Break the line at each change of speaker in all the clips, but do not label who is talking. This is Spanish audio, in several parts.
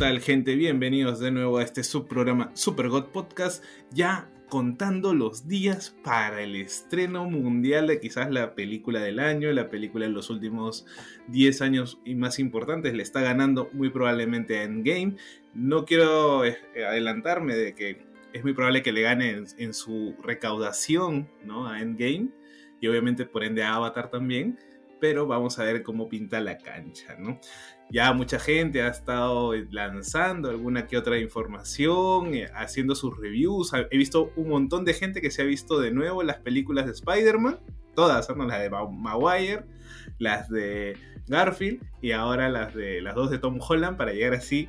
Tal gente? Bienvenidos de nuevo a este subprograma Super God Podcast, ya contando los días para el estreno mundial de quizás la película del año, la película de los últimos 10 años y más importantes, le está ganando muy probablemente a Endgame. No quiero eh, adelantarme de que es muy probable que le gane en, su recaudación ¿no? a Endgame y obviamente por ende a Avatar también, pero vamos a ver cómo pinta la cancha, ¿no? Ya mucha gente ha estado lanzando alguna que otra información, eh, haciendo sus reviews. He visto un montón de gente que se ha visto de nuevo las películas de Spider-Man, todas, ¿no? las de Maguire, las de Garfield y ahora las de las dos de Tom Holland para llegar así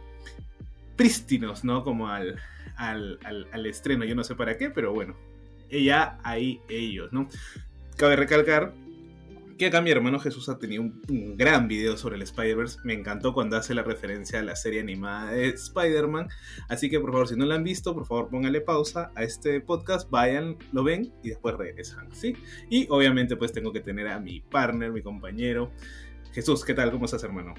prístinos, ¿no? Como al, al, al estreno. Yo no sé para qué, pero bueno, ya ahí ellos, ¿no? Cabe recalcar que acá mi hermano Jesús ha tenido un, gran video sobre el Spider-Verse. Me encantó cuando hace la referencia a la serie animada de Spider-Man. Así que por favor, si no lo han visto, por favor pónganle pausa a este podcast, vayan, lo ven y después regresan. ¿sí? Y obviamente pues tengo que tener a mi partner, mi compañero. Jesús, ¿qué tal? ¿Cómo estás hermano?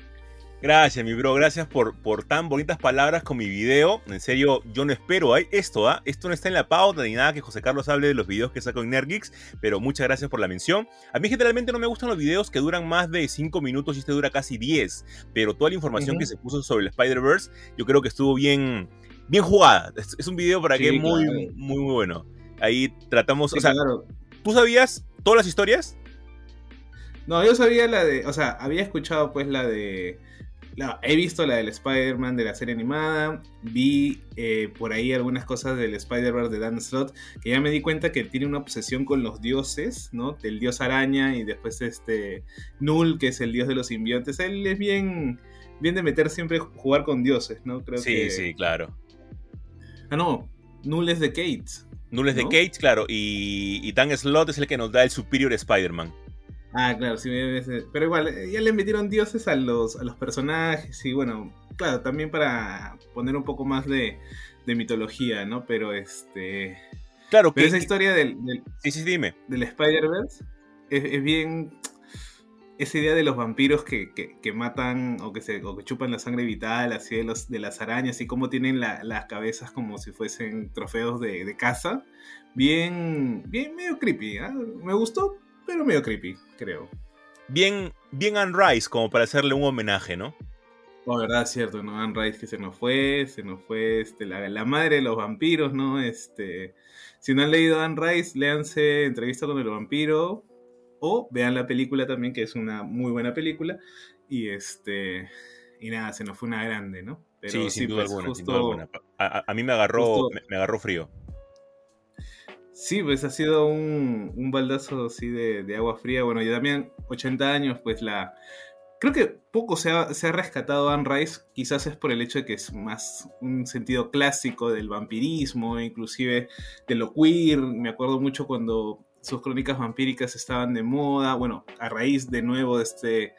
Gracias, mi bro. Gracias por, por tan bonitas palabras con mi video. En serio, yo no espero esto, ¿ah? Esto no está en la pauta ni nada que José Carlos hable de los videos que saco en Nergix, pero muchas gracias por la mención. A mí generalmente no me gustan los videos que duran más de 5 minutos y este dura casi 10, pero toda la información que se puso sobre el Spider-Verse, yo creo que estuvo bien, bien jugada. Es, un video para que muy, muy, muy bueno. Ahí tratamos, o sea, ¿tú sabías todas las historias?
No, yo sabía la de, o sea, había escuchado pues la de he visto la del Spider-Man de la serie animada, vi eh, por ahí algunas cosas del Spider-Verse de Dan Slott, que ya me di cuenta que tiene una obsesión con los dioses, ¿no? Del dios araña y después este Null, que es el dios de los simbiontes. Él es bien, bien de meter siempre jugar con dioses, ¿no?
Creo sí, sí, claro.
Ah, no, Null es de Kate.
Null es de Kate, claro, y, y Dan Slott es el que nos da el Superior Spider-Man.
Ah, claro, sí, pero igual, eh, ya le metieron dioses a los, a los personajes y bueno, claro, también para poner un poco más de, mitología, ¿no? Pero este...
Claro,
pero esa historia del,
sí, sí, dime.
del Spider-Verse es, bien esa idea de los vampiros que, matan o que se o que chupan la sangre vital así de los de las arañas y cómo tienen las cabezas como si fuesen trofeos de, de caza bien bien medio creepy ¿ah? me gustó pero medio creepy, creo.
Bien, bien Anne Rice, como para hacerle un homenaje, ¿no?
Oh, verdad, cierto, ¿no? Anne Rice que se nos fue, se nos fue este, la, madre de los vampiros, ¿no? Este, si no han leído Anne Rice, léanse Entrevista con el vampiro o vean la película también, que es una muy buena película. Y este, y nada, se nos fue una grande, ¿no?
sí, sin, duda pues, alguna, sin duda alguna, A, mí me agarró, me agarró frío.
Sí, pues ha sido un, un baldazo así de, agua fría. Bueno, yo también, 80 años, pues la... Creo que poco se ha, se ha rescatado Anne Rice, quizás es por el hecho de que es más un sentido clásico del vampirismo, inclusive de lo queer. Me acuerdo mucho cuando sus crónicas vampíricas estaban de moda, bueno, a raíz de nuevo de este,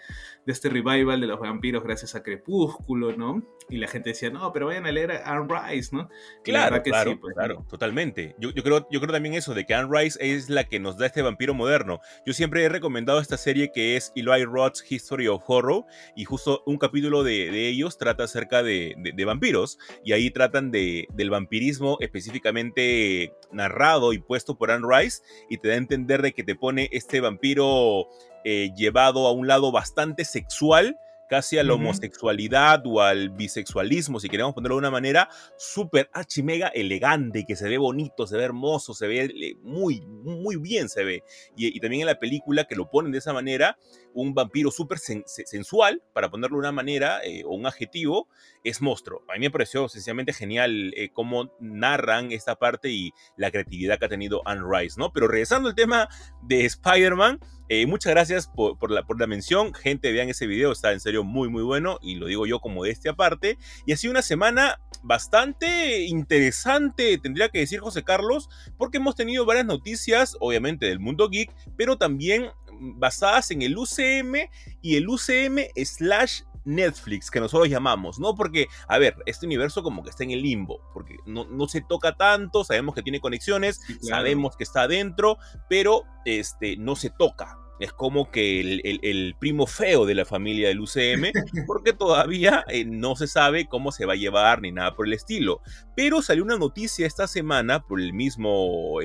de este revival de los vampiros gracias a Crepúsculo, ¿no? y la gente decía, no, pero vayan a leer a Anne Rice, ¿no?
Claro, claro, pues, claro, totalmente. Yo, yo, creo, yo creo también eso, de que Anne Rice es la que nos da este vampiro moderno. Yo siempre he recomendado esta serie que es Eli Roth's History of Horror, y justo un capítulo de, de ellos trata acerca de, de, vampiros, y ahí tratan de, del vampirismo específicamente narrado y puesto por Anne Rice, y te da a entender de que te pone este vampiro eh, llevado a un lado bastante sexual, casi a la homosexualidad o al bisexualismo, si queremos ponerlo de una manera, súper archimega elegante, que se ve bonito, se ve hermoso, se ve muy, muy bien se ve. Y, también en la película que lo ponen de esa manera, un vampiro súper sensual, para ponerle una manera eh, o un adjetivo, es monstruo. A mí me pareció sencillamente genial eh, cómo narran esta parte y la creatividad que ha tenido Anne Rice, ¿no? Pero regresando al tema de Spider-Man, eh, muchas gracias por, la, por, la, mención. Gente, vean ese video, está en serio muy, muy bueno. Y lo digo yo como de este aparte. Y ha sido una semana bastante interesante, tendría que decir José Carlos, porque hemos tenido varias noticias, obviamente del mundo geek, pero también basadas en el UCM y el UCM slash Netflix, que nosotros llamamos, ¿no? Porque, a ver, este universo como que está en el limbo, porque no, no se toca tanto, sabemos que tiene conexiones, sabemos que está adentro, pero este, no se toca, es como que el, primo feo de la familia del UCM, porque todavía eh, no se sabe cómo se va a llevar ni nada por el estilo. Pero salió una noticia esta semana por el mismo,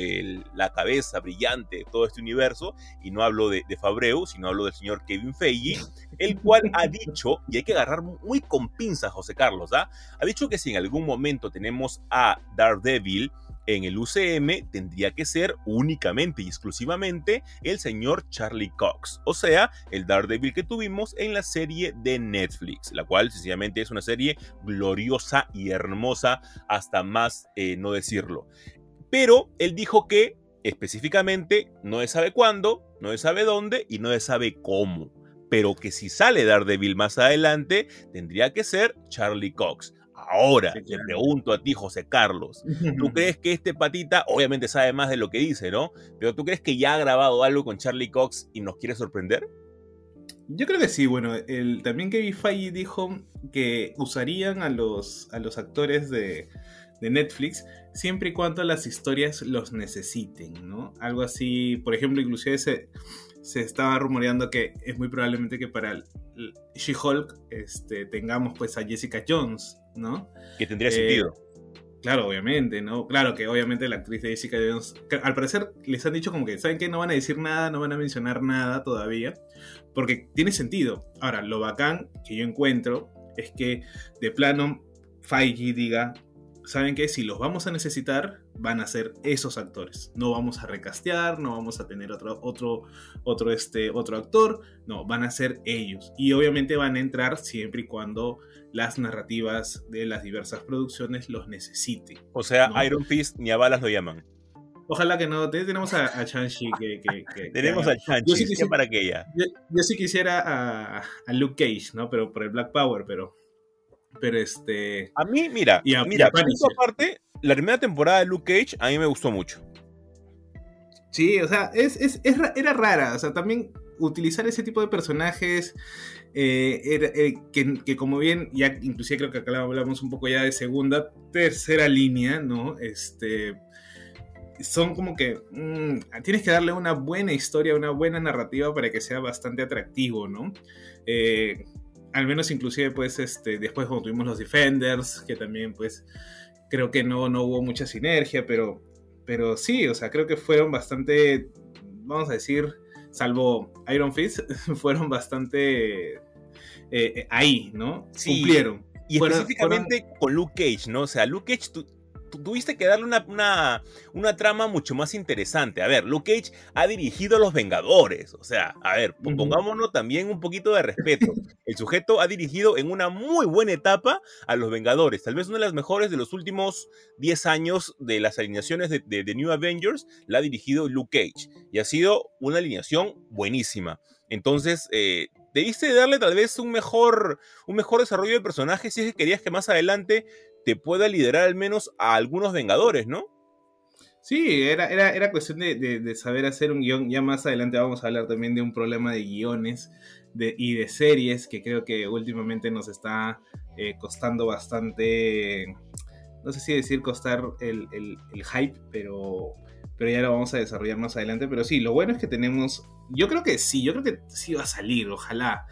la cabeza brillante de todo este universo, y no hablo de, de Fabreu, sino hablo del señor Kevin Feige, el cual ha dicho, y hay que agarrar muy con pinzas, José Carlos, ¿ah? ha dicho que si en algún momento tenemos a Daredevil, en el UCM tendría que ser únicamente y exclusivamente el señor Charlie Cox, o sea, el Daredevil que tuvimos en la serie de Netflix, la cual sencillamente es una serie gloriosa y hermosa hasta más eh, no decirlo. Pero él dijo que específicamente no se sabe cuándo, no se sabe dónde y no se sabe cómo. Pero que si sale Daredevil más adelante, tendría que ser Charlie Cox. Ahora, te pregunto a ti, José Carlos, ¿tú crees que este patita, obviamente sabe más de lo que dice, ¿no? Pero ¿tú crees que ya ha grabado algo con Charlie Cox y nos quiere sorprender?
Yo creo que sí, bueno, el, también Kevin Feige dijo que usarían a los, a los actores de, de Netflix siempre y cuando las historias los necesiten, ¿no? Algo así, por ejemplo, inclusive se, se estaba rumoreando que es muy probablemente que para She-Hulk este, tengamos pues a Jessica Jones, ¿no?
Que tendría sentido.
Eh, claro, obviamente, ¿no? Claro que obviamente la actriz de Jessica Jones, al parecer les han dicho como que, ¿saben qué? No van a decir nada, no van a mencionar nada todavía, porque tiene sentido. Ahora, lo bacán que yo encuentro es que de plano Feige diga, saben que si los vamos a necesitar, van a ser esos actores. No vamos a recastear, no vamos a tener otro, otro, otro, este, otro actor, no, van a ser ellos. Y obviamente van a entrar siempre y cuando las narrativas de las diversas producciones los necesiten.
O sea, Iron Fist ni a balas lo llaman.
Ojalá que no. Tenemos a, a Chanchi que,
Tenemos a Chanchi, sí para aquella.
Yo, yo, sí quisiera a, a, Luke Cage, ¿no? Pero por el Black Power, pero pero este.
A mí, mira, y mira, por aparte, la primera temporada de Luke Cage a mí me gustó mucho.
Sí, o sea, es, es, era rara. O sea, también utilizar ese tipo de personajes. Eh, eh, que, que, como bien, ya inclusive creo que acá hablamos un poco ya de segunda, tercera línea, ¿no? Este. Son como que mm, tienes que darle una buena historia, una buena narrativa para que sea bastante atractivo, ¿no? Eh, al menos inclusive pues este, después cuando tuvimos los Defenders, que también pues creo que no, no hubo mucha sinergia, pero, pero sí, o sea, creo que fueron bastante, vamos a decir, salvo Iron Fist, fueron bastante eh, eh, ahí, ¿no?
Cumplieron. Y específicamente con Luke Cage, ¿no? O sea, Luke Cage, tú, tuviste que darle una, una, trama mucho más interesante. A ver, Luke Cage ha dirigido a los Vengadores. O sea, a ver, pongámonos también un poquito de respeto. El sujeto ha dirigido en una muy buena etapa a los Vengadores. Tal vez una de las mejores de los últimos 10 años de las alineaciones de, de, New Avengers la ha dirigido Luke Cage. Y ha sido una alineación buenísima. Entonces, eh, debiste darle tal vez un mejor, un mejor desarrollo de personaje si es que querías que más adelante te pueda liderar al menos a algunos Vengadores, ¿no?
Sí, era, era, era cuestión de, saber hacer un guion. Ya más adelante vamos a hablar también de un problema de guiones y de series que creo que últimamente nos está eh, costando bastante, no sé si decir costar el, hype, pero, pero ya lo vamos a desarrollar más adelante. Pero sí, lo bueno es que tenemos, yo creo que sí, yo creo que sí va a salir, ojalá.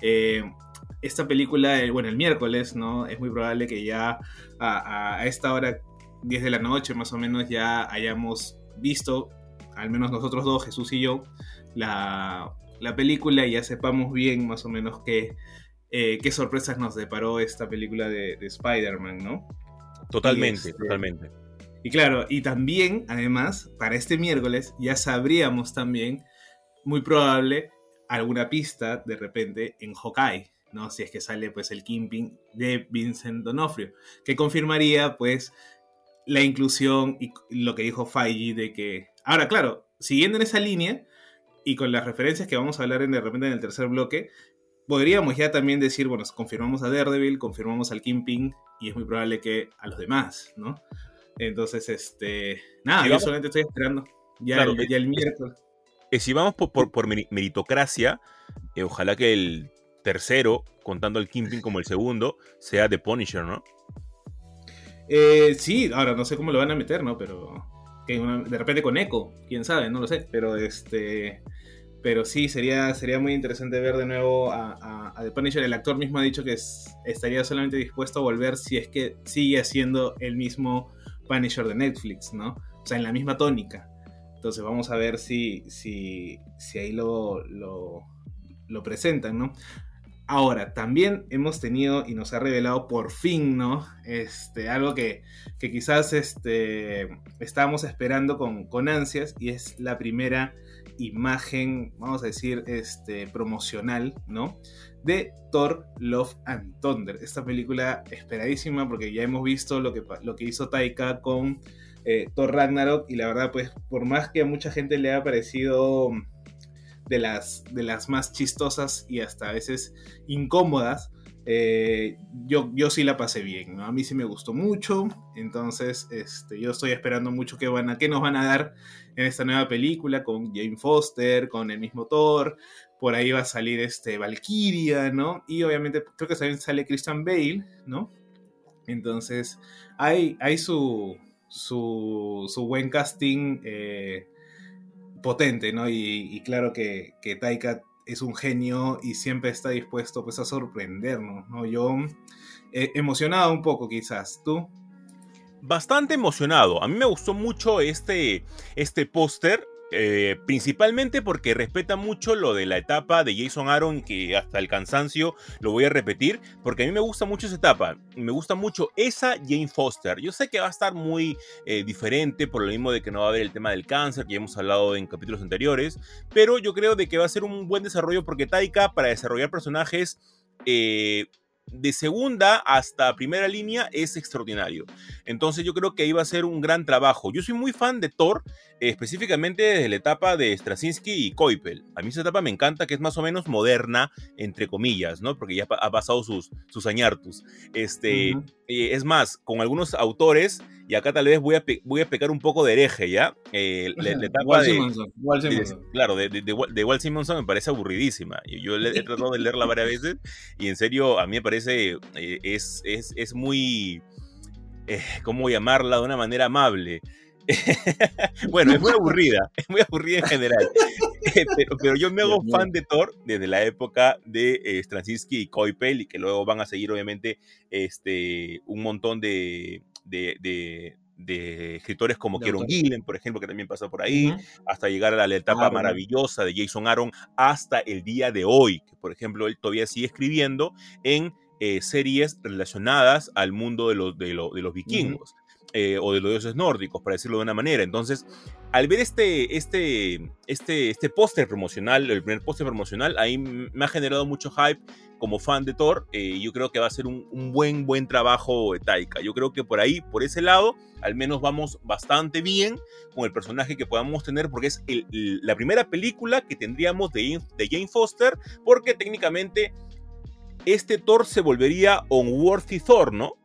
Eh, esta película, eh, bueno, el miércoles, ¿no? Es muy probable que ya a, esta hora, 10 de la noche más o menos, ya hayamos visto, al menos nosotros dos, Jesús y yo, la, película y ya sepamos bien más o menos qué, eh, qué sorpresas nos deparó esta película de, Spider-Man, ¿no?
Totalmente, este, totalmente.
Y claro, y también, además, para este miércoles ya sabríamos también, muy probable, alguna pista de repente en Hawkeye, ¿no? Si es que sale pues el Kingpin de Vincent Donofrio, que confirmaría pues la inclusión y lo que dijo Feige de que... Ahora, claro, siguiendo en esa línea y con las referencias que vamos a hablar en, de repente en el tercer bloque, podríamos ya también decir, bueno, confirmamos a Daredevil, confirmamos al Kingpin y es muy probable que a los demás, ¿no? Entonces, este, nada, yo solamente estoy esperando ya, el, miércoles.
si vamos por, meritocracia, eh, ojalá que el tercero, contando al Kingpin como el segundo, sea The Punisher, ¿no?
Eh, sí, ahora no sé cómo lo van a meter, ¿no? Pero de repente con Echo, quién sabe, no lo sé. Pero este, pero sí, sería, sería muy interesante ver de nuevo a, The Punisher. El actor mismo ha dicho que estaría solamente dispuesto a volver si es que sigue siendo el mismo Punisher de Netflix, ¿no? O sea, en la misma tónica. Entonces vamos a ver si, si, si ahí lo, lo, lo presentan, ¿no? Ahora, también hemos tenido y nos ha revelado por fin, ¿no? Este, algo que, que quizás este, estábamos esperando con, con, ansias y es la primera imagen, vamos a decir, este, promocional, ¿no? De Thor, Love and Thunder. Esta película esperadísima porque ya hemos visto lo que, lo que hizo Taika con eh, Thor Ragnarok y la verdad, pues, por más que a mucha gente le ha parecido de las, de las más chistosas y hasta a veces incómodas, eh, yo, yo sí la pasé bien, ¿no? A mí sí me gustó mucho, entonces este, yo estoy esperando mucho que, van a, que nos van a dar en esta nueva película con Jane Foster, con el mismo Thor, por ahí va a salir este, Valkyria, ¿no? Y obviamente creo que también sale Christian Bale, ¿no? Entonces hay, hay su, su, su buen casting. Eh, potente, ¿no? Y, claro que, que, Taika es un genio y siempre está dispuesto pues, a sorprendernos, ¿no? Yo he emocionado un poco quizás, ¿tú?
Bastante emocionado. A mí me gustó mucho este, este póster. Eh, principalmente porque respeta mucho lo de la etapa de Jason Aaron, que hasta el cansancio lo voy a repetir, porque a mí me gusta mucho esa etapa, me gusta mucho esa Jane Foster. Yo sé que va a estar muy eh, diferente por lo mismo de que no va a haber el tema del cáncer, que ya hemos hablado en capítulos anteriores, pero yo creo de que va a ser un buen desarrollo porque Taika para desarrollar personajes... Eh, de segunda hasta primera línea es extraordinario. Entonces yo creo que iba a ser un gran trabajo. Yo soy muy fan de Thor, específicamente desde la etapa de Straczynski y Koipel. A mí esa etapa me encanta, que es más o menos moderna, entre comillas, ¿no? Porque ya ha pasado sus, sus añartus. Este, eh, es más, con algunos autores, y acá tal vez voy a, voy a pecar un poco de hereje, ¿ya? Eh, la, etapa de, Claro, de, de, de, Walt Simonson me parece aburridísima. Yo, he tratado de leerla varias veces y en serio a mí me parece, eh, es, es, es, muy, eh, ¿cómo llamarla? De una manera amable. bueno, es muy aburrida, es muy aburrida en general. pero, yo me hago fan de Thor desde la época de eh, Straczynski y Koipel y que luego van a seguir obviamente este, un montón de, de, escritores como Kieron Gillen, por ejemplo, que también pasa por ahí, hasta llegar a la etapa maravillosa de Jason Aaron hasta el día de hoy, que por ejemplo él todavía sigue escribiendo en eh, series relacionadas al mundo de los, de, los vikingos. Eh, o de los dioses nórdicos, para decirlo de una manera. Entonces, al ver este, este, este, este póster promocional, el primer póster promocional, ahí me ha generado mucho hype como fan de Thor. Eh, yo creo que va a ser un, buen, buen trabajo de Taika. Yo creo que por ahí, por ese lado, al menos vamos bastante bien con el personaje que podamos tener, porque es la primera película que tendríamos de, de Jane Foster, porque técnicamente este Thor se volvería Unworthy Thor, ¿no?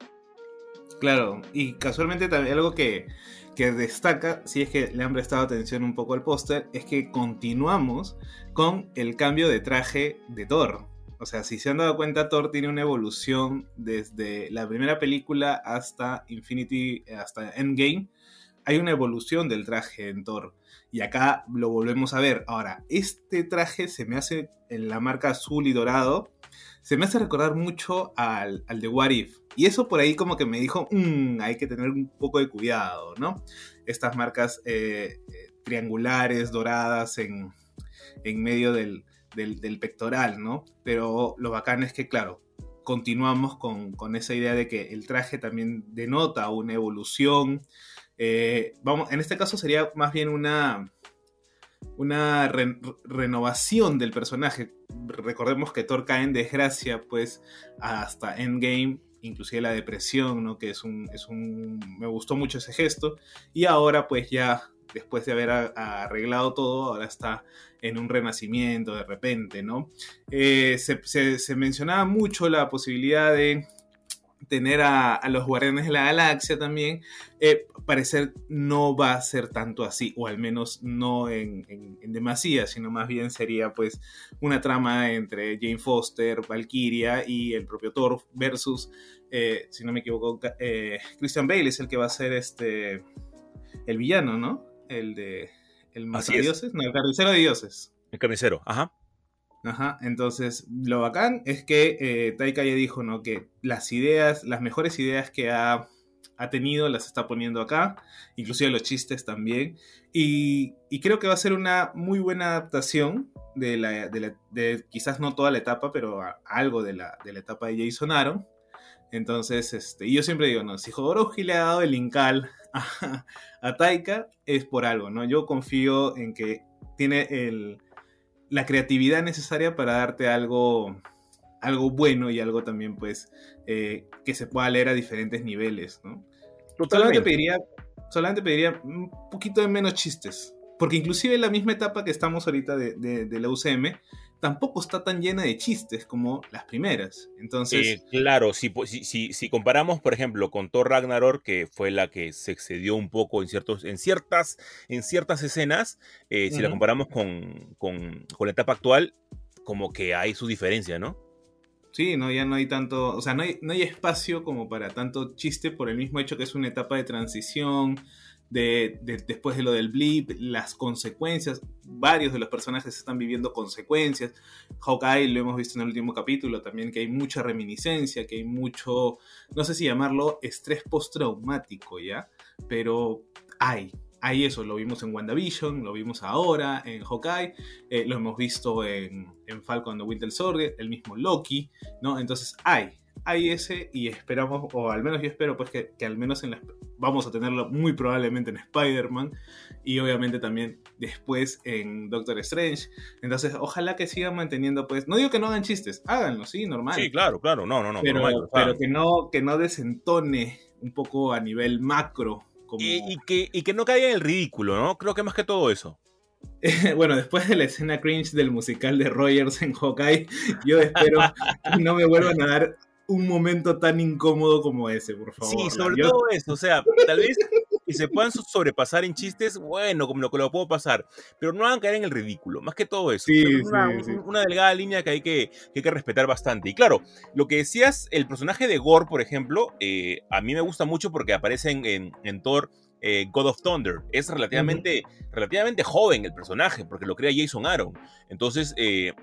Claro, y casualmente también algo que, destaca, si es que le han prestado atención un poco al póster, es que continuamos con el cambio de traje de Thor. O sea, si se han dado cuenta, Thor tiene una evolución desde la primera película hasta Infinity, hasta Endgame. Hay una evolución del traje en Thor. Y acá lo volvemos a ver. Ahora, este traje se me hace en la marca azul y dorado se me hace recordar mucho al, al de What If. Y eso por ahí como que me dijo, mm, hay que tener un poco de cuidado, ¿no? Estas marcas eh, eh, triangulares, doradas en, en medio del, del, pectoral, ¿no? Pero lo bacán es que, claro, continuamos con, con, esa idea de que el traje también denota una evolución. Eh, vamos, en este caso sería más bien una, una renovación del personaje. Recordemos que Thor cae en desgracia, pues, hasta Endgame, inclusive la depresión, ¿no? Que es un, es un... Me gustó mucho ese gesto. Y ahora, pues, ya después de haber arreglado todo, ahora está en un renacimiento de repente, ¿no? Eh, se, mencionaba mucho la posibilidad de tener a, los Guardianes de la Galaxia también, eh, parecer no va a ser tanto así, o al menos no en, en, demasía, sino más bien sería pues una trama entre Jane Foster, Valkyria y el propio Thor versus, eh, si no me equivoco, Christian Bale es el que va a ser este el villano, ¿no? El de el dioses, no, el carnicero de dioses.
El carnicero, ajá.
Ajá, entonces lo bacán es que eh, Taika ya dijo, ¿no? Que las ideas, las mejores ideas que ha, tenido las está poniendo acá, inclusive los chistes también. Y, creo que va a ser una muy buena adaptación de la, de, quizás no toda la etapa, pero algo de la, de la etapa de Jason Aaron. Entonces, este, yo siempre digo, no, si Jodorowsky le ha dado el Incal a, Taika, es por algo, ¿no? Yo confío en que tiene el, la creatividad necesaria para darte algo, algo bueno y algo también, pues, eh, que se pueda leer a diferentes niveles, ¿no? Solamente pediría, solamente pediría un poquito de menos chistes. Porque inclusive en la misma etapa que estamos ahorita de, de la UCM, tampoco está tan llena de chistes como las primeras. Entonces.
Eh, claro, si, si, si, comparamos, por ejemplo, con Thor Ragnarok, que fue la que se excedió un poco en, ciertos, en, ciertas, en ciertas escenas, eh, si la comparamos con, con, con, la etapa actual, como que hay su diferencia, ¿no?
Sí, no, ya no hay tanto, o sea, no hay, no hay espacio como para tanto chiste por el mismo hecho que es una etapa de transición, de, después de lo del blip, las consecuencias, varios de los personajes están viviendo consecuencias. Hawkeye lo hemos visto en el último capítulo también, que hay mucha reminiscencia, que hay mucho, no sé si llamarlo estrés postraumático, ¿ya? Pero hay, hay eso, lo vimos en WandaVision, lo vimos ahora en Hawkeye, eh, lo hemos visto en, en Falcon the Winter Soldier, el mismo Loki, ¿no? Entonces hay, hay ese y esperamos, o al menos yo espero pues que, al menos en vamos a tenerlo muy probablemente en Spider-Man y obviamente también después en Doctor Strange. Entonces, ojalá que sigan manteniendo pues, no digo que no hagan chistes, háganlo, sí, normal.
Sí, claro, claro, no, no, no.
Pero, pero que no que no desentone un poco a nivel macro.
Como... Y, que, y que no caiga en el ridículo, ¿no? Creo que más que todo eso.
bueno, después de la escena cringe del musical de Rogers en Hawkeye, yo espero que no me vuelvan a dar un momento tan incómodo como ese, por favor.
Sí, sobre todo eso, o sea, tal vez que se puedan sobrepasar en chistes, bueno, como lo que lo puedo pasar, pero no hagan caer en el ridículo, más que todo eso. Sí, es una, delgada línea que hay que, hay que respetar bastante. Y claro, lo que decías, el personaje de Gore, por ejemplo, eh, a mí me gusta mucho porque aparece en, en, Thor. Eh, God of Thunder es relativamente, relativamente joven el personaje porque lo crea Jason Aaron entonces eh,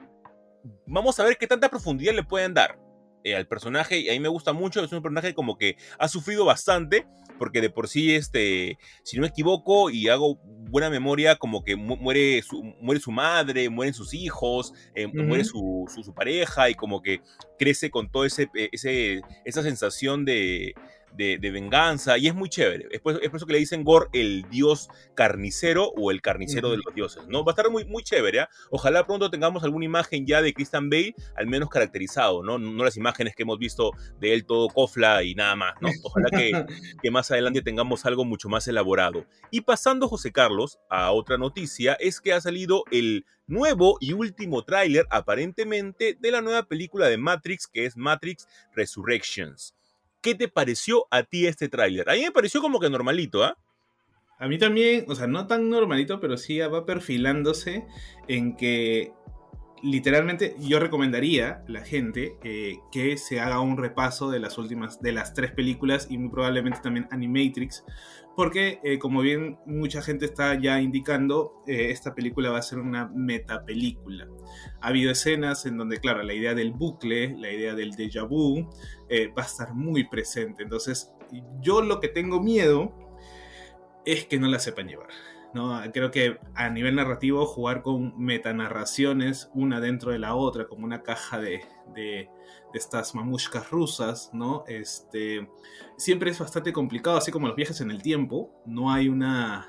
vamos a ver qué tanta profundidad le pueden dar eh, al personaje y a mí me gusta mucho, es un personaje como que ha sufrido bastante, porque de por sí, este, si no me equivoco y hago buena memoria, como que muere su, muere su madre, mueren sus hijos, eh, muere su, su, pareja y como que crece con todo ese, eh, ese esa sensación de, de, venganza y es muy chévere. Es por, eso que le dicen Gore el dios carnicero o el carnicero de los dioses, ¿no? Va a estar muy, muy chévere, ¿eh? Ojalá pronto tengamos alguna imagen ya de Christian Bale, al menos caracterizado, ¿no? No las imágenes que hemos visto de él todo cofla y nada más, ¿no? Ojalá que, que más adelante tengamos algo mucho más elaborado. Y pasando, José Carlos, a otra noticia, es que ha salido el nuevo y último tráiler aparentemente de la nueva película de Matrix que es Matrix Resurrections. ¿Qué te pareció a ti este tráiler? A mí me pareció como que normalito, ¿ah?
A mí también, o sea, no tan normalito, pero sí va perfilándose en que literalmente yo recomendaría a la gente eh, que se haga un repaso de las últimas, de las tres películas y muy probablemente también Animatrix, porque eh, como bien mucha gente está ya indicando, eh, esta película va a ser una metapelícula. Ha habido escenas en donde, claro, la idea del bucle, la idea del déjà vu, va a estar muy presente. Entonces, yo lo que tengo miedo es que no la sepan llevar. Creo que a nivel narrativo jugar con metanarraciones una dentro de la otra, como una caja de, de, estas mamushkas rusas, ¿no? Este, siempre es bastante complicado, así como los viajes en el tiempo, no hay una,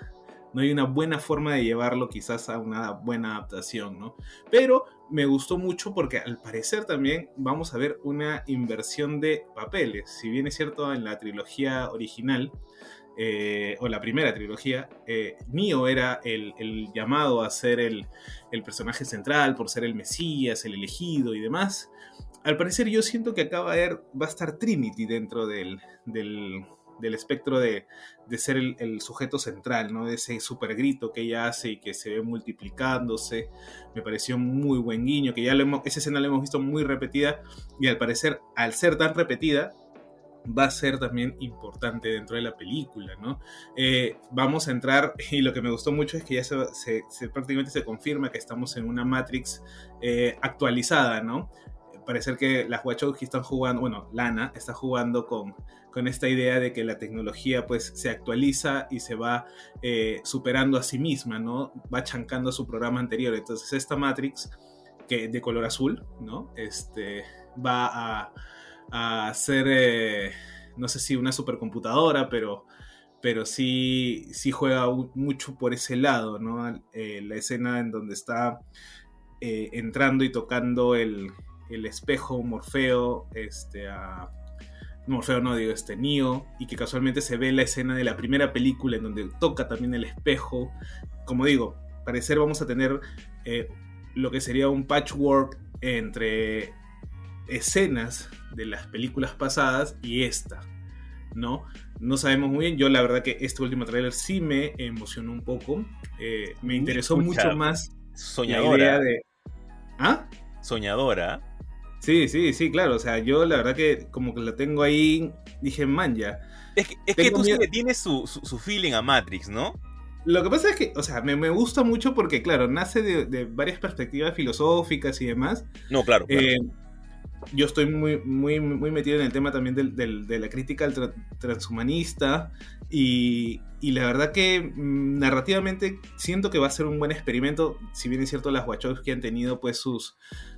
no hay una buena forma de llevarlo quizás a una buena adaptación, ¿no? Pero me gustó mucho porque al parecer también vamos a ver una inversión de papeles. Si bien es cierto en la trilogía original, eh, o la primera trilogía, eh, era el, llamado a ser el, personaje central por ser el Mesías, el elegido y demás. Al parecer yo siento que acá va a, va a estar Trinity dentro del, espectro de, ser el, sujeto central, ¿no? Ese super grito que ella hace y que se ve multiplicándose. Me pareció muy buen guiño, que ya esa escena la hemos visto muy repetida y al parecer, al ser tan repetida, va a ser también importante dentro de la película, ¿no? Eh, vamos a entrar, y lo que me gustó mucho es que ya se, prácticamente se confirma que estamos en una Matrix eh, actualizada, ¿no? Parece que las Wachowski están jugando, bueno, Lana está jugando con, con esta idea de que la tecnología pues se actualiza y se va eh, superando a sí misma, ¿no? Va chancando a su programa anterior. Entonces esta Matrix, que de color azul, ¿no? Este, va a a ser, eh, no sé si una supercomputadora, pero, pero sí, sí juega mucho por ese lado, ¿no? Eh, la escena en donde está eh, entrando y tocando el, espejo Morfeo, este. Morfeo no digo este Neo y que casualmente se ve la escena de la primera película en donde toca también el espejo como digo parecer vamos a tener lo que sería un patchwork entre escenas de las películas pasadas y esta, ¿no? No sabemos muy bien, yo la verdad que este último tráiler sí me emocionó un poco, eh, me interesó mucho más
soñadora.
la idea de... ¿Ah?
Soñadora.
Sí, sí, sí, claro, o sea, yo la verdad que como que la tengo ahí, dije, man, ya.
Es que, es que tú sí tienes su, su, feeling a Matrix, ¿no?
Lo que pasa es que, o sea, me, me gusta mucho porque, claro, nace de, de, varias perspectivas filosóficas y demás.
No, claro. claro.
Eh, yo estoy muy, muy, muy metido en el tema también de la crítica al transhumanista y, la verdad que mm, narrativamente siento que va a ser un buen experimento, si bien es cierto las que han tenido pues sus,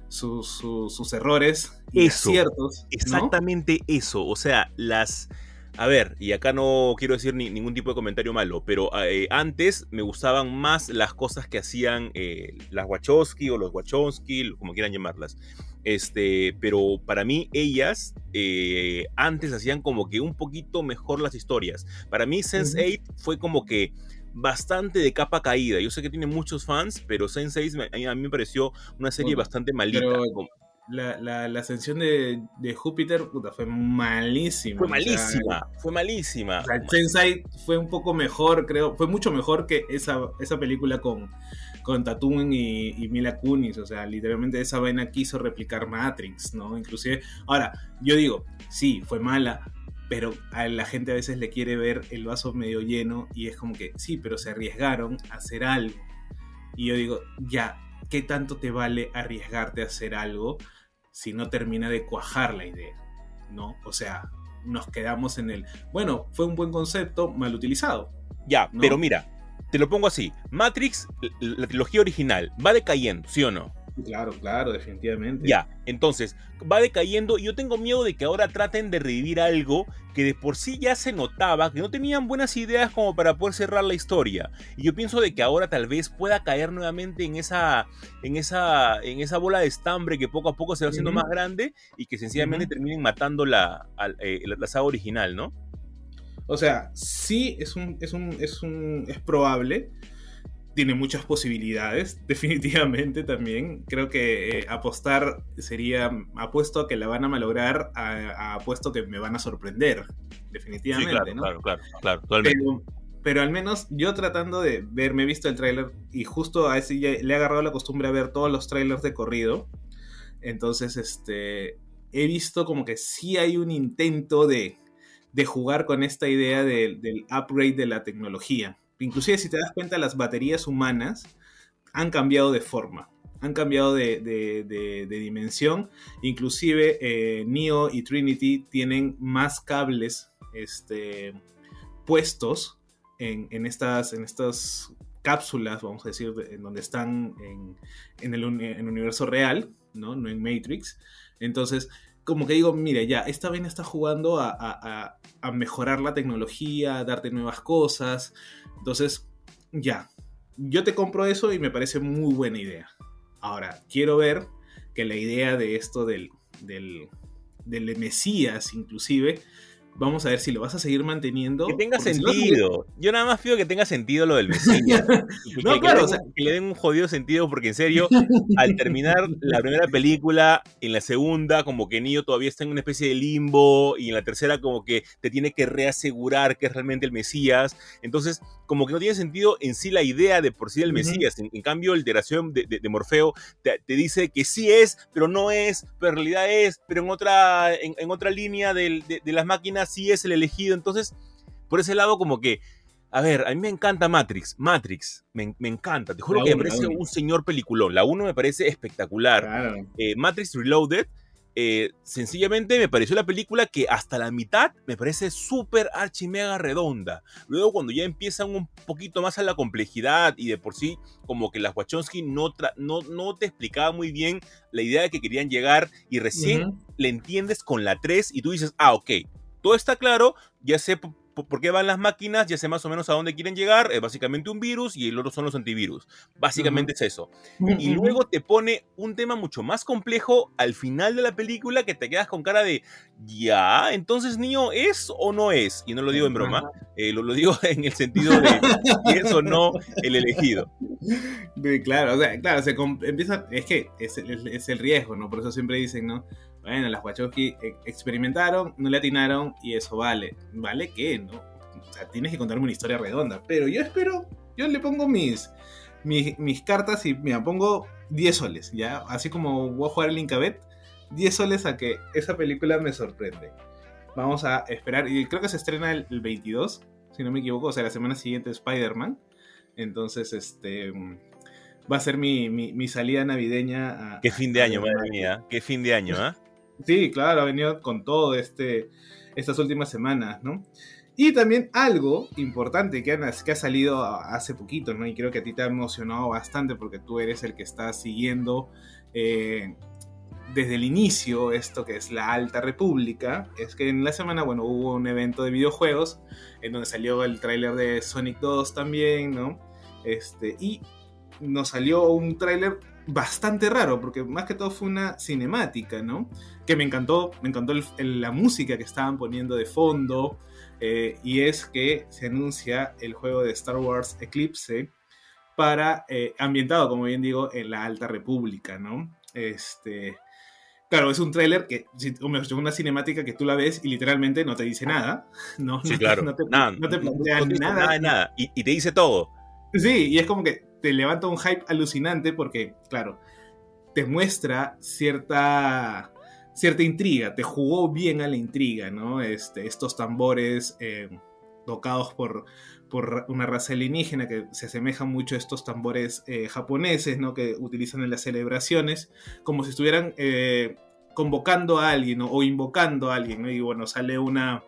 sus, errores
y ciertos. Exactamente eso, o sea, las... A ver, y acá no quiero decir ningún tipo de comentario malo, pero eh, antes me gustaban más las cosas que hacían eh, las Wachowski o los Wachowski, como quieran llamarlas. Este, pero para mí ellas eh, antes hacían como que un poquito mejor las historias. Para mí Sense8 fue como que bastante de capa caída. Yo sé que tiene muchos fans, pero Sense8 a mí me pareció una serie bastante malita.
La, ascensión de, Júpiter fue malísima.
Fue malísima, fue malísima.
Sense8 fue un poco mejor, creo, fue mucho mejor que esa, esa película con, con Tatum y, Mila Kunis, o sea, literalmente esa vaina quiso replicar Matrix, ¿no? Inclusive, ahora, yo digo, sí, fue mala, pero a la gente a veces le quiere ver el vaso medio lleno y es como que, sí, pero se arriesgaron a hacer algo. Y yo digo, ya, ¿qué tanto te vale arriesgarte a hacer algo si no termina de cuajar la idea? ¿No? O sea, nos quedamos en el, bueno, fue un buen concepto mal utilizado.
Ya, pero mira, te lo pongo así. Matrix, la trilogía original, va decayendo, ¿sí o no?
Claro, claro, definitivamente.
Ya, entonces, va decayendo y yo tengo miedo de que ahora traten de revivir algo que de por sí ya se notaba que no tenían buenas ideas como para poder cerrar la historia. Y yo pienso de que ahora tal vez pueda caer nuevamente en esa, en esa, en esa bola de estambre que poco a poco se va haciendo más grande y que sencillamente terminen matando la, eh, la saga original, ¿no?
O sea, sí es un, es un, es un, es probable. Tiene muchas posibilidades, definitivamente también. Creo que eh, apostar sería, apuesto a que la van a malograr, a, apuesto que me van a sorprender, definitivamente.
Sí, claro, claro, claro, totalmente.
Pero, al menos yo tratando de ver, me he visto el tráiler y justo a ese ya le he agarrado la costumbre a ver todos los trailers de corrido. Entonces, este, he visto como que sí hay un intento de de jugar con esta idea del upgrade de la tecnología. Inclusive si te das cuenta, las baterías humanas han cambiado de forma, han cambiado de, dimensión. Inclusive eh, Neo y Trinity tienen más cables este, puestos en, estas, en estas cápsulas, vamos a decir, en donde están en, el, universo real, ¿no? no en Matrix. Entonces, como que digo, mire, ya, esta vaina está jugando a, mejorar la tecnología, a darte nuevas cosas. Entonces, ya, yo te compro eso y me parece muy buena idea. Ahora, quiero ver que la idea de esto del, del, del Mesías, inclusive, Vamos a ver si lo vas a seguir manteniendo.
Que tenga sentido. Yo nada más pido que tenga sentido lo del Mesías. no, que, claro. Que le den un jodido sentido, porque en serio, al terminar la primera película, en la segunda, como que Nio todavía está en una especie de limbo, y en la tercera, como que te tiene que reasegurar que es realmente el Mesías. Entonces, como que no tiene sentido en sí la idea de por sí del Mesías. en, cambio, el de, de, Morfeo te, dice que sí es, pero no es, pero en realidad es, pero en otra, en, otra línea de las máquinas sí es el elegido. Entonces, por ese lado, como que, a ver, a mí me encanta Matrix. Matrix, me, encanta. Te juro que me parece un señor peliculón. La 1 me parece espectacular. Eh, Matrix Reloaded. Eh, sencillamente me pareció la película que hasta la mitad me parece súper archi mega redonda. Luego cuando ya empiezan un poquito más a la complejidad y de por sí como que las Wachowski no, no, no te explicaba muy bien la idea de que querían llegar y recién le entiendes con la 3 y tú dices, ah, ok, todo está claro, ya sé por qué van las máquinas, ya sé más o menos a dónde quieren llegar, es básicamente un virus y el otro son los antivirus. Básicamente es eso. Y luego te pone un tema mucho más complejo al final de la película que te quedas con cara de, ya, entonces niño, ¿es o no es? Y no lo digo en broma, eh, lo, digo en el sentido de es o no el elegido.
Claro, o sea, claro, se empieza, es que es, es el riesgo, ¿no? Por eso siempre dicen, ¿no? Bueno, las Wachowski eh, experimentaron, no le atinaron y eso vale. ¿Vale qué? ¿No? O sea, tienes que contarme una historia redonda. Pero yo espero, yo le pongo mis, mis, cartas y me pongo 10 soles, ¿ya? Así como voy a jugar el Incabet, 10 soles a que esa película me sorprende. Vamos a esperar, y creo que se estrena el, 22, si no me equivoco, o sea, la semana siguiente Spider-Man. Entonces, este va a ser mi, mi, salida navideña.
A, Qué fin de año, madre mía. Qué fin de año, ¿ah?
Sí, claro, ha venido con todo este, estas últimas semanas, ¿no? Y también algo importante que ha, salido hace poquito, ¿no? Y creo que a ti te ha emocionado bastante porque tú eres el que está siguiendo eh, desde el inicio esto que es la Alta República. Es que en la semana, bueno, hubo un evento de videojuegos en donde salió el tráiler de Sonic 2 también, ¿no? Este, y nos salió un tráiler bastante raro, porque más que todo fue una cinemática, ¿no? Que me encantó, me encantó la música que estaban poniendo de fondo, eh, y es que se anuncia el juego de Star Wars Eclipse para, eh, ambientado, como bien digo, en la Alta República, ¿no? Este... Claro, es un tráiler que, es una cinemática que tú la ves y literalmente no te dice nada, ¿no?
Sí, claro.
No te,
nada, no te nada. nada, Y, y te dice todo.
Sí, y es como que te levanta un hype alucinante porque, claro, te muestra cierta, cierta intriga, te jugó bien a la intriga, ¿no? Este, estos tambores eh, tocados por, por una raza alienígena que se asemeja mucho a estos tambores eh, japoneses, ¿no? Que utilizan en las celebraciones, como si estuvieran eh, convocando a alguien o invocando a alguien, ¿no? Y bueno, sale una,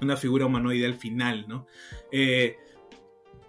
una figura humanoide al final, ¿no?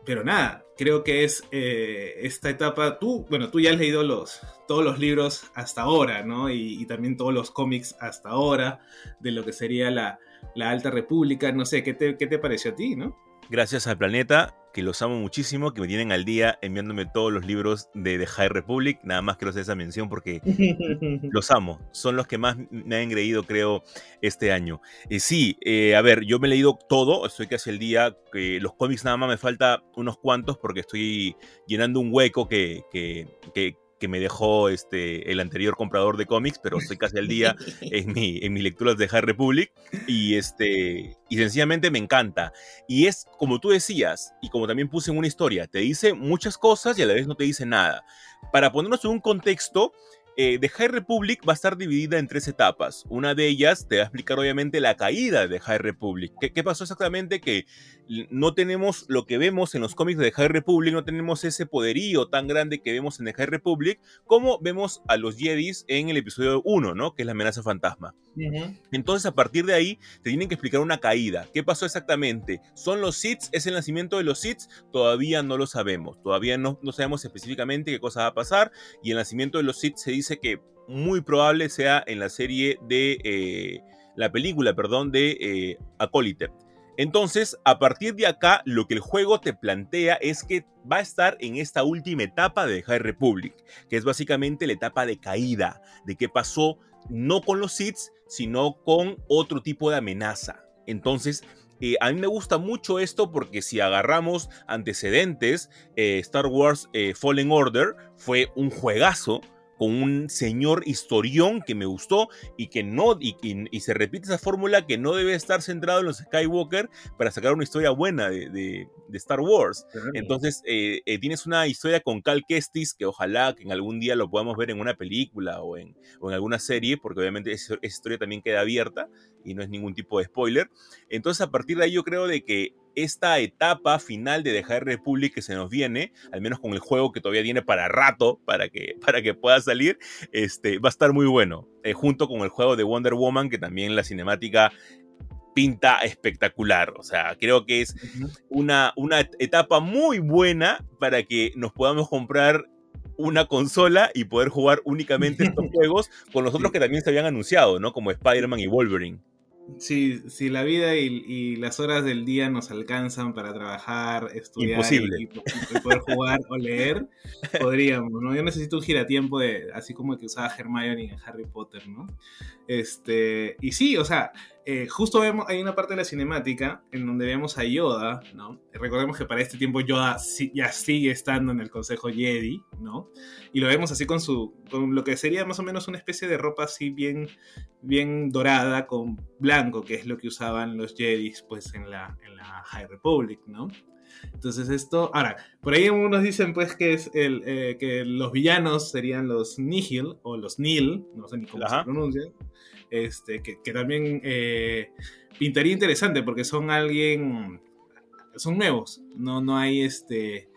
pero nada, creo que es eh, esta etapa, tú, bueno, tú ya has leído los, todos los libros hasta ahora, ¿no? Y, también todos los cómics hasta ahora de lo que sería la, la Alta República, no sé, ¿qué te, ¿qué te pareció a ti, no?
Gracias al planeta, que los amo muchísimo, que me tienen al día enviándome todos los libros de The High Republic. Nada más quiero hacer esa mención porque los amo. Son los que más me han engreído, creo, este año. Eh, sí, eh, a ver, yo me he leído todo, estoy casi el día. que los cómics nada más me falta unos cuantos porque estoy llenando un hueco que, que, que me dejó este, el anterior comprador de cómics, pero estoy casi al día en, mi, en mis lecturas de High Republic y, este, y sencillamente me encanta. Y es como tú decías, y como también puse en una historia, te dice muchas cosas y a la vez no te dice nada. Para ponernos en un contexto, eh, The High Republic va a estar dividida en tres etapas. Una de ellas te va a explicar obviamente la caída de High Republic. ¿Qué, pasó exactamente? Que no tenemos lo que vemos en los cómics de High Republic, no tenemos ese poderío tan grande que vemos en The High Republic como vemos a los Jedis en el episodio 1, ¿no? Que es la amenaza fantasma. Entonces a partir de ahí te tienen que explicar una caída. ¿Qué pasó exactamente? ¿Son los Sith? ¿Es el nacimiento de los Sith? Todavía no lo sabemos. Todavía no, no sabemos específicamente qué cosa va a pasar. Y el nacimiento de los Sith se dice dice que muy probable sea en la serie de. Eh, la película, perdón, de eh. Entonces, a partir de acá, lo que el juego te plantea es que va a estar en esta última etapa de High Republic, que es básicamente la etapa de caída, de qué pasó no con los Sith, sino con otro tipo de amenaza. Entonces, eh, a mí me gusta mucho esto porque si agarramos antecedentes, eh, Star Wars Fallen Order fue un juegazo con un señor historión que me gustó y que no, y, se repite esa fórmula que no debe estar centrado en los Skywalker para sacar una historia buena de, Star Wars. Entonces, eh, eh, tienes una historia con Cal Kestis que ojalá que en algún día lo podamos ver en una película o en, o en alguna serie, porque obviamente esa, esa historia también queda abierta y no es ningún tipo de spoiler. Entonces, a partir de ahí yo creo de que esta etapa final de The Republic que se nos viene, al menos con el juego que todavía tiene para rato, para que, para que pueda salir, este, va a estar muy bueno. Eh, junto con el juego de Wonder Woman, que también la cinemática pinta espectacular. O sea, creo que es una, una etapa muy buena para que nos podamos comprar una consola y poder jugar únicamente estos juegos con los otros que también se habían anunciado, ¿no? Como Spider-Man y Wolverine.
Si, si la vida y, las horas del día nos alcanzan para trabajar, estudiar y, poder jugar o leer, podríamos, ¿no? Yo necesito un giratiempo de, así como el que usaba Hermione en Harry Potter, ¿no? Este, y sí, o sea, eh, justo vemos, hay una parte de la cinemática en donde vemos a Yoda, ¿no? Recordemos que para este tiempo Yoda ya sigue estando en el Consejo Jedi, ¿no? Y lo vemos así con su, con lo que sería más o menos una especie de ropa así bien, bien dorada con blanco, que es lo que usaban los Jedi pues en la, en la High Republic, ¿no? Entonces esto, ahora, por ahí algunos dicen pues que es el eh, que los villanos serían los Nihil o los Nil, no sé ni cómo se pronuncia, este, que, también eh, pintaría interesante porque son alguien, son nuevos, no, no hay este,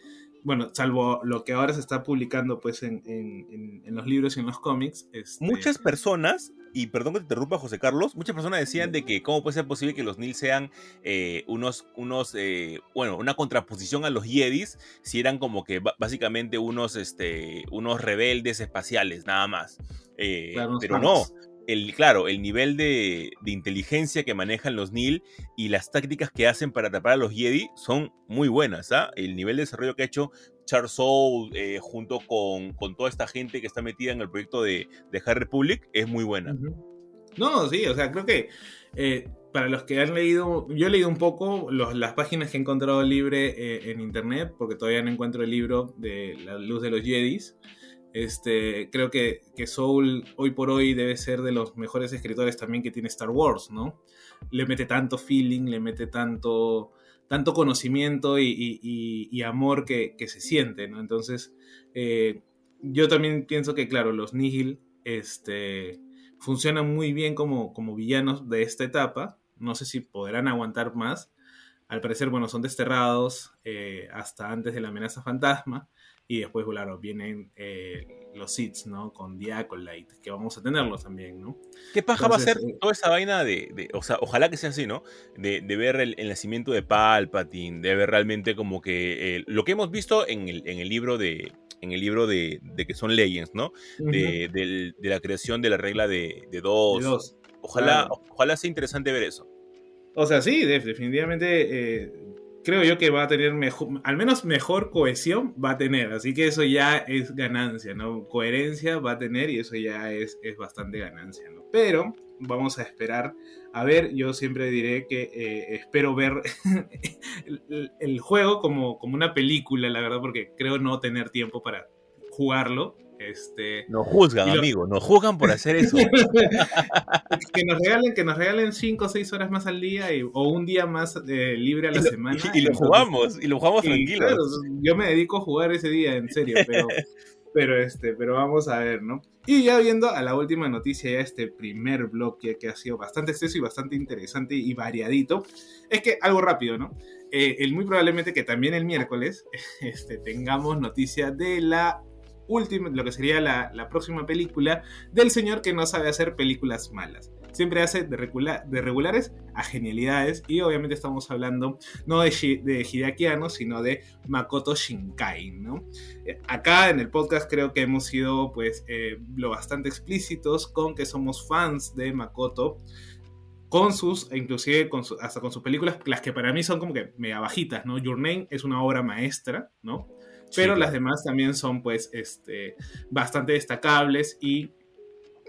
bueno, salvo lo que ahora se está publicando pues en, los libros y en los cómics. Este
Muchas personas, y perdón que te interrumpa José Carlos, muchas personas decían de que cómo puede ser posible que los Nil sean eh, unos, unos eh, bueno, una contraposición a los Jedis, si eran como que básicamente unos, este, unos rebeldes espaciales, nada más. pero no, el, claro, el nivel de, inteligencia que manejan los Nil y las tácticas que hacen para atrapar a los Jedi son muy buenas. ¿ah? El nivel de desarrollo que ha hecho Charles Soule eh, junto con, toda esta gente que está metida en el proyecto de, de High Republic es muy buena.
No, sí, o sea, creo que eh, para los que han leído, yo he leído un poco las páginas que he encontrado libre eh, en internet, porque todavía no encuentro el libro de La Luz de los Jedis. Este, creo que, que, Soul hoy por hoy debe ser de los mejores escritores también que tiene Star Wars, ¿no? Le mete tanto feeling, le mete tanto, tanto conocimiento y, amor que, se siente. Entonces, eh, yo también pienso que, claro, los Nihil este, funcionan muy bien como, como villanos de esta etapa. No sé si podrán aguantar más. Al parecer, bueno, son desterrados eh, hasta antes de la amenaza fantasma. Y después, claro, vienen eh, los seeds, ¿no? Con Diacolite, que vamos a tenerlos también, ¿no?
¿Qué paja va a ser eh, toda esa vaina de, o sea, ojalá que sea así, ¿no? De, ver el, nacimiento de Palpatine, de ver realmente como que eh, lo que hemos visto en el, en el libro de en el libro de, que son Legends, ¿no? de, la creación de la regla de, dos. Ojalá, ojalá sea interesante ver eso.
O sea, sí, definitivamente creo yo que va a tener mejor, al menos mejor cohesión va a tener, así que eso ya es ganancia, ¿no? Coherencia va a tener y eso ya es, es bastante ganancia, ¿no? Pero vamos a esperar a ver, yo siempre diré que eh, espero ver el, juego como, como una película, la verdad, porque creo no tener tiempo para jugarlo, este,
nos juzgan, amigo, nos juzgan por hacer eso.
que nos regalen, que nos regalen 5 o 6 horas más al día o un día más eh, libre a la semana.
Y, lo jugamos, y lo jugamos tranquilos.
yo me dedico a jugar ese día, en serio, pero, pero, este, pero vamos a ver, ¿no? Y ya viendo a la última noticia, ya este primer bloque que ha sido bastante exceso y bastante interesante y variadito, es que algo rápido, ¿no? Eh, el muy probablemente que también el miércoles este, tengamos noticia de la última, lo que sería la, próxima película del señor que no sabe hacer películas malas. Siempre hace de, de regulares a genialidades y obviamente estamos hablando no de, de Hideaki sino de Makoto Shinkai, ¿no? Eh, acá en el podcast creo que hemos sido pues eh, lo bastante explícitos con que somos fans de Makoto con sus, inclusive con hasta con sus películas, las que para mí son como que mega bajitas, ¿no? Your Name es una obra maestra, ¿no? Pero las demás también son, pues, este, bastante destacables y,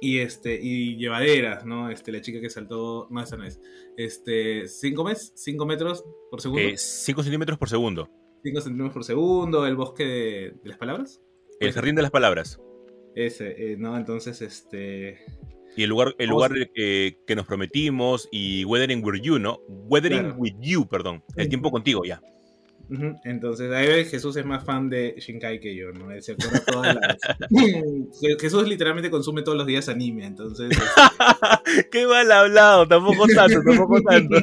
y, este, y llevaderas, ¿no? Este, la chica que saltó, no, esa no es, este, ¿cinco, mes, cinco metros por segundo?
Eh, cinco centímetros por segundo.
Cinco centímetros por segundo, el bosque de, las palabras.
El jardín de las palabras.
Ese, eh, ¿no? Entonces, este...
Y el lugar, el lugar que, nos prometimos y Weathering with You, ¿no? Weathering with You, perdón. El tiempo contigo, ya.
Entonces, ahí Jesús es más fan de Shinkai que yo, ¿no? Se acuerda todas las... Jesús literalmente consume todos los días anime, entonces...
Este Qué mal hablado, tampoco tanto, tampoco tanto.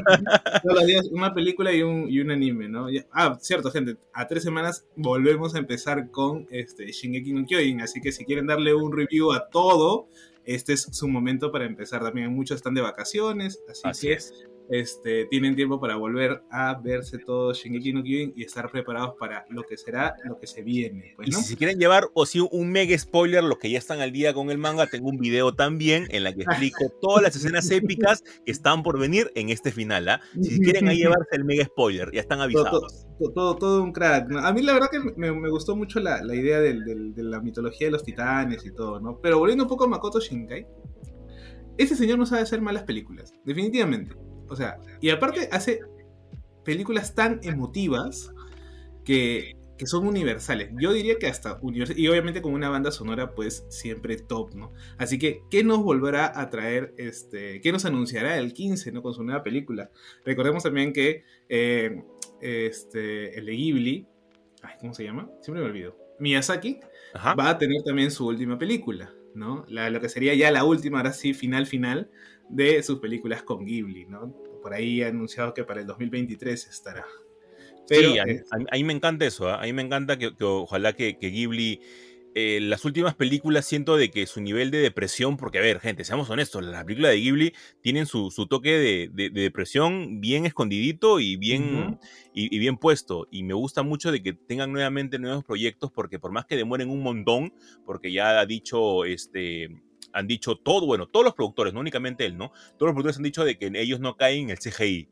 todos los días una película y un, y un anime, ¿no? Ah, cierto, gente, a tres semanas volvemos a empezar con este, Shingeki no Kyojin, así que si quieren darle un review a todo, este es su momento para empezar. También muchos están de vacaciones, así, que es este, tienen tiempo para volver a verse todo Shingeki no Kyojin y estar preparados para lo que será, lo que se viene.
Pues, y si quieren llevar o si un mega spoiler, los que ya están al día con el manga, tengo un video también en la que explico todas las escenas épicas que están por venir en este final. ¿ah? Si quieren ahí llevarse el mega spoiler, ya están avisados.
Todo, todo, un crack. A mí la verdad que me, gustó mucho la, idea de la mitología de los titanes y todo, ¿no? Pero volviendo un poco a Makoto Shinkai, ese señor no sabe hacer malas películas, definitivamente. O sea, y aparte hace películas tan emotivas que, son universales. Yo diría que hasta universales. Y obviamente con una banda sonora, pues siempre top, ¿no? Así que, ¿qué nos volverá a traer? Este, ¿Qué nos anunciará el 15, ¿no? Con su nueva película. Recordemos también que eh, este, el de Ghibli. ¿Cómo se llama? Siempre me olvido. Miyazaki va a tener también su última película, ¿no? lo que sería ya la última, ahora sí, final, final de sus películas con Ghibli, ¿no? Por ahí ha anunciado que para el 2023 estará.
Pero, sí, a, mí, me encanta eso, ¿ah? a mí me encanta que, ojalá que, Ghibli eh, las últimas películas siento de que su nivel de depresión, porque a ver, gente, seamos honestos, las películas de Ghibli tienen su, toque de, depresión bien escondidito y bien, y, bien puesto. Y me gusta mucho de que tengan nuevamente nuevos proyectos, porque por más que demoren un montón, porque ya ha dicho este han dicho todo, bueno, todos los productores, no únicamente él, ¿no? Todos los productores han dicho de que ellos no caen en el CGI.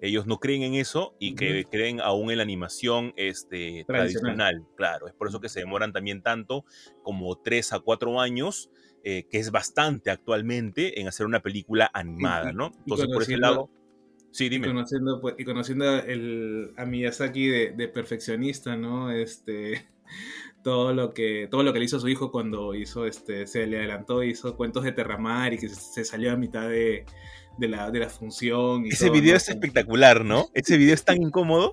Ellos no creen en eso y que creen aún en la animación este, tradicional. Claro, es por eso que se demoran también tanto, como tres a cuatro años, eh, que es bastante actualmente, en hacer una película animada, ¿no? Entonces, por ese lado. Sí, dime.
Y conociendo, pues, y conociendo el, a Miyazaki de, de perfeccionista, ¿no? Este todo lo que todo lo que le hizo a su hijo cuando hizo este se le adelantó hizo cuentos de Terramar y que se, salió a mitad de, la, de la función
ese video es espectacular no ese video es tan incómodo.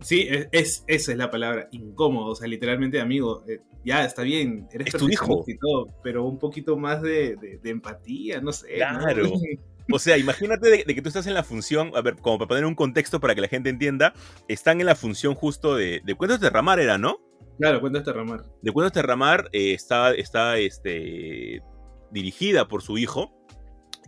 Sí es, esa es la palabra incómodo o sea literalmente amigo eh, ya está bien
eres tu hijo.
y todo pero un poquito más de, empatía no sé
claro. O sea, imagínate de, que tú estás en la función, a ver, como para poner un contexto para que la gente entienda, están en la función justo de, de cuentos de Ramar era, ¿no?
Claro, Cuentos Terramar.
De Cuentos Terramar eh, está, está este, dirigida por su hijo.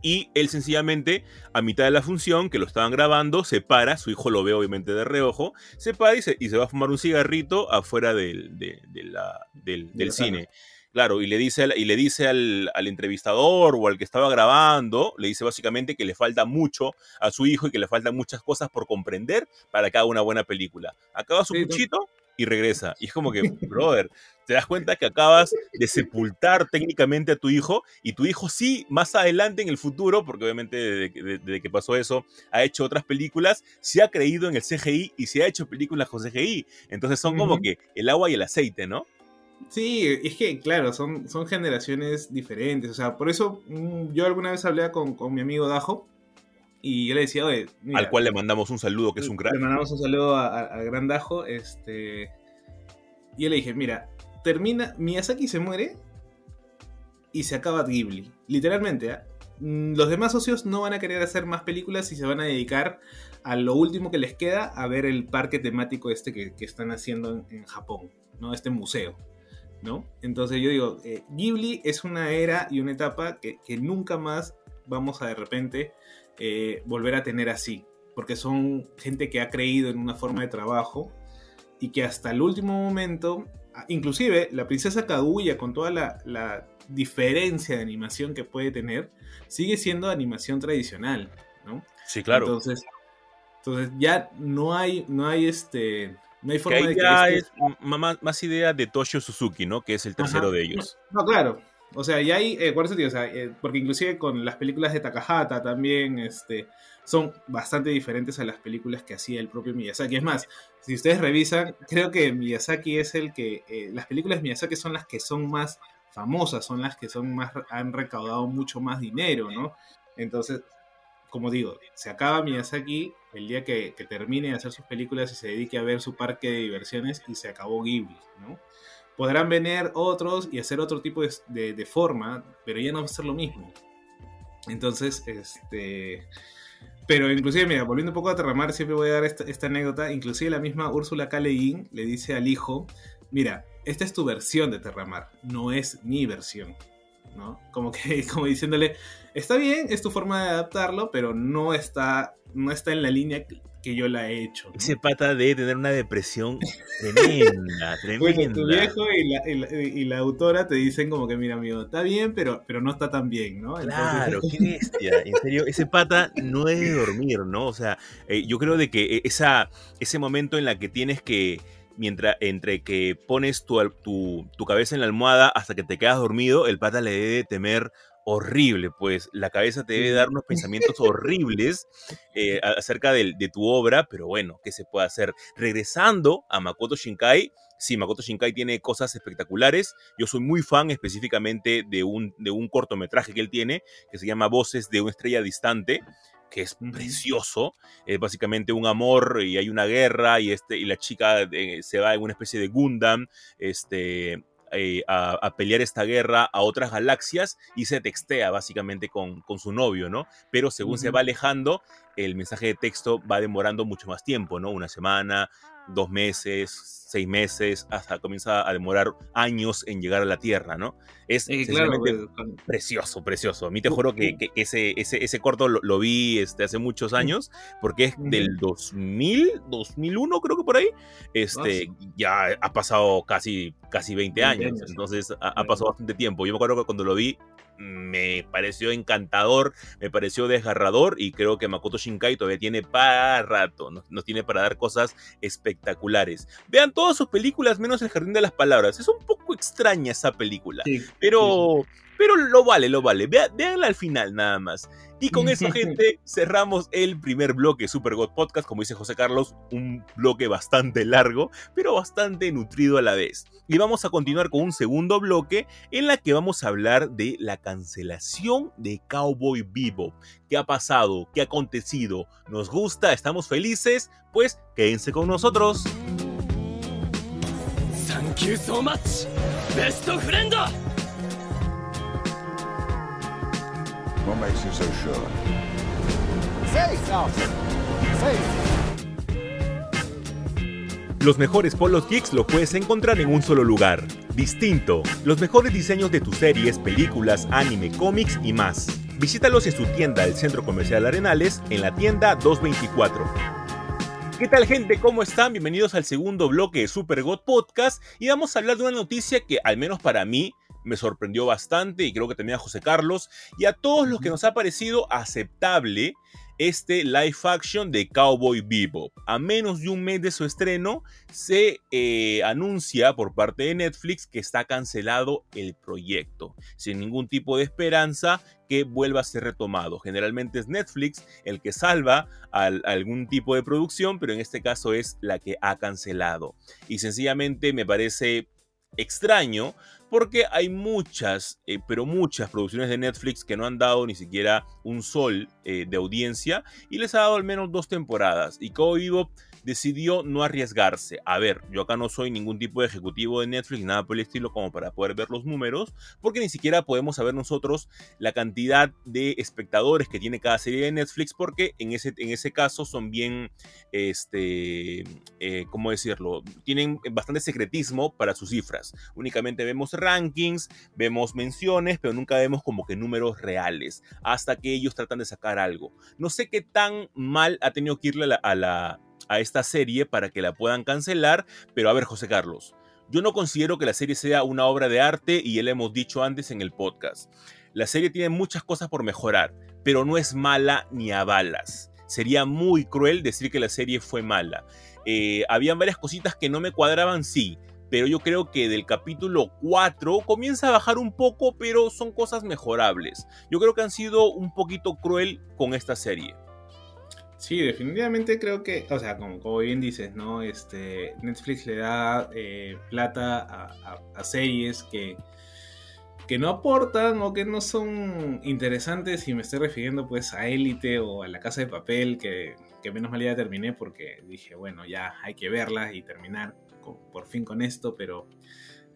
Y él sencillamente, a mitad de la función, que lo estaban grabando, se para, su hijo lo ve obviamente de reojo, se para y se, y se va a fumar un cigarrito afuera del, la, del, cine. Claro, y le dice, al, y le dice al, entrevistador o al que estaba grabando, le dice básicamente que le falta mucho a su hijo y que le faltan muchas cosas por comprender para que haga una buena película. Acaba su puchito, y regresa. Y es como que, brother, te das cuenta que acabas de sepultar técnicamente a tu hijo y tu hijo sí, más adelante en el futuro, porque obviamente desde, que pasó eso, ha hecho otras películas, se ha creído en el CGI y se ha hecho películas con CGI. Entonces son como que el agua y el aceite, ¿no?
Sí, es que, claro, son, son generaciones diferentes. O sea, por eso mm, yo alguna vez hablé con, con mi amigo Dajo y yo le decía, oye.
Al cual le mandamos un saludo, que es un crack.
Le mandamos un saludo al gran Dajo. Este, y yo le dije, mira, termina. Miyazaki se muere y se acaba Ghibli. Literalmente, ¿ah? mm, Los demás socios no van a querer hacer más películas y se van a dedicar a lo último que les queda, a ver el parque temático este que, están haciendo en, Japón, ¿no? Este museo. ¿No? Entonces yo digo, eh, Ghibli es una era y una etapa que, que nunca más vamos a de repente eh, volver a tener así, porque son gente que ha creído en una forma de trabajo y que hasta el último momento, ah, inclusive la princesa Kaguya con toda la, diferencia de animación que puede tener, sigue siendo animación tradicional. ¿no?
Sí, claro.
Entonces, entonces ya no hay, no hay este, no hay forma
que ahí
de que
ya
este-
es más, más idea de Toshio Suzuki, ¿no? Que es el tercero
Ajá.
de ellos.
No, claro. O sea, ya hay, eh, por eso, tío, o sea, eh, porque inclusive con las películas de Takahata también, este, son bastante diferentes a las películas que hacía el propio Miyazaki. Es más, si ustedes revisan, creo que Miyazaki es el que, eh, las películas de Miyazaki son las que son más famosas, son las que son más, han recaudado mucho más dinero, ¿no? Entonces, como digo, se acaba Miyazaki el día que termine de hacer sus películas y se dedique a ver su parque de diversiones y se acabó Ghibli, ¿no? Podrán venir otros y hacer otro tipo de, de- forma, pero ya no va a ser lo mismo. Entonces, este... Pero inclusive, mira, volviendo un poco a Terramar, siempre voy a dar esta, esta anécdota. Inclusive la misma Úrsula K. Le dice al hijo, mira, esta es tu versión de Terramar, no es mi versión. ¿No? Como que, como diciéndole, está bien, es tu forma de adaptarlo, pero no está, no está en la línea que, yo la he hecho. ¿no?
Ese pata debe tener una depresión tremenda,
Bueno,
tremenda.
tu viejo y la, y la- y la autora te dicen como que, mira, amigo, está bien, pero, pero no está tan bien, ¿no? Entonces-
Claro, qué bestia. En serio, ese pata no debe dormir, ¿no? O sea, eh, yo creo de que esa, ese momento en la que tienes que, mientras, entre que pones tu, tu, tu cabeza en la almohada hasta que te quedas dormido, el pata le debe temer horrible, pues la cabeza te debe dar unos pensamientos horribles eh, acerca de, tu obra, pero bueno, ¿qué se puede hacer? Regresando a Makoto Shinkai, sí, Makoto Shinkai tiene cosas espectaculares, yo soy muy fan específicamente de un, de un cortometraje que él tiene, que se llama Voces de una estrella distante, que es precioso. Es básicamente un amor y hay una guerra y, este, y la chica eh, se va en una especie de Gundam este, eh, a, a pelear esta guerra a otras galaxias y se textea básicamente con, con su novio, ¿no? Pero según se va alejando, el mensaje de texto va demorando mucho más tiempo, ¿no? Una semana, dos meses, seis meses, hasta comienza a demorar años en llegar a la Tierra, ¿no? Es
Eh, claro, pues,
precioso, precioso. A mí te juro que, que- ese, ese, ese corto lo, lo vi este, hace muchos años, porque es del 2000, 2001 creo que por ahí. Este, ya ha pasado casi, casi 20
20
años,
años.
entonces ha, ha pasado bastante tiempo. Yo me acuerdo que cuando lo vi me pareció encantador, me pareció desgarrador y creo que Makoto Shinkai todavía tiene para rato, nos, nos tiene para dar cosas espectaculares. Vean todas sus películas menos El Jardín de las Palabras. Es un poco extraña esa película.
sí,
Pero, pero lo vale, lo vale. Vea, véanla al final nada más. Y con eso, gente, cerramos el primer bloque de Super God Podcast. Como dice José Carlos, un bloque bastante largo, pero bastante nutrido a la vez. Y vamos a continuar con un segundo bloque en la que vamos a hablar de la cancelación de Cowboy Bebop. ¿Qué ha pasado? ¿Qué ha acontecido? ¿Nos gusta? ¿Estamos felices? Pues quédense con nosotros.
Thank you so much, best friend!
What makes you so sure?
Salsa. Say.
Los mejores polos geeks lo puedes encontrar en un solo lugar. Distinto. Los mejores diseños de tus series, películas, anime, cómics y más. Visítalos en su tienda del Centro Comercial Arenales en la tienda 224. ¿Qué tal gente? ¿Cómo están? Bienvenidos al segundo bloque de Super God Podcast y vamos a hablar de una noticia que al menos para mí me sorprendió bastante y creo que también a José Carlos y a todos los que nos ha parecido aceptable este live action de Cowboy Bebop. A menos de un mes de su estreno, se eh, anuncia por parte de Netflix que está cancelado el proyecto, sin ningún tipo de esperanza que vuelva a ser retomado. Generalmente es Netflix el que salva al- algún tipo de producción, pero en este caso es la que ha cancelado. Y sencillamente me parece extraño porque hay muchas, eh, pero muchas producciones de Netflix que no han dado ni siquiera un sol eh, de audiencia y les ha dado al menos dos temporadas. Y Cowboy Bebop decidió no arriesgarse. A ver, yo acá no soy ningún tipo de ejecutivo de Netflix, nada por el estilo como para poder ver los números, porque ni siquiera podemos saber nosotros la cantidad de espectadores que tiene cada serie de Netflix, porque en ese, en ese caso son bien, este, eh, ¿cómo decirlo? Tienen bastante secretismo para sus cifras. Únicamente vemos rankings, vemos menciones, pero nunca vemos como que números reales, hasta que ellos tratan de sacar algo. No sé qué tan mal ha tenido que irle a la, a la a esta serie para que la puedan cancelar, pero a ver, José Carlos, yo no considero que la serie sea una obra de arte y ya lo hemos dicho antes en el podcast. la serie tiene muchas cosas por mejorar, pero no es mala ni a balas. Sería muy cruel decir que la serie fue mala. Eh, habían varias cositas que no me cuadraban, sí, pero yo creo que del capítulo 4 comienza a bajar un poco, pero son cosas mejorables. Yo creo que han sido un poquito cruel con esta serie.
Sí, definitivamente creo que, o sea, como, bien dices, ¿no? Este, Netflix le da eh, plata a, series que, que no aportan o que no son interesantes y me estoy refiriendo pues a Élite o a La Casa de Papel que, que menos mal ya terminé porque dije, bueno, ya hay que verla y terminar por fin con esto, pero,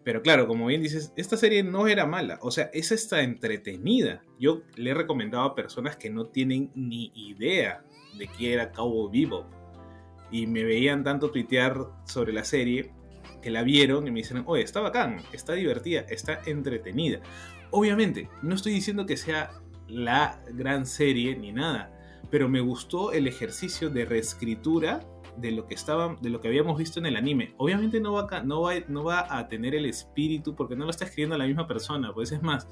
pero claro, como bien dices, esta serie no era mala, o sea, es esta entretenida. Yo le he recomendado a personas que no tienen ni idea de qué era Cowboy Bebop y me veían tanto tuitear sobre la serie que la vieron y me dicen, oye, está bacán, está divertida, está entretenida. Obviamente, no estoy diciendo que sea la gran serie ni nada, pero me gustó el ejercicio de reescritura de lo que estaba, de lo que habíamos visto en el anime. Obviamente no va, a, no, va, no va a tener el espíritu porque no lo está escribiendo la misma persona. Pues es más,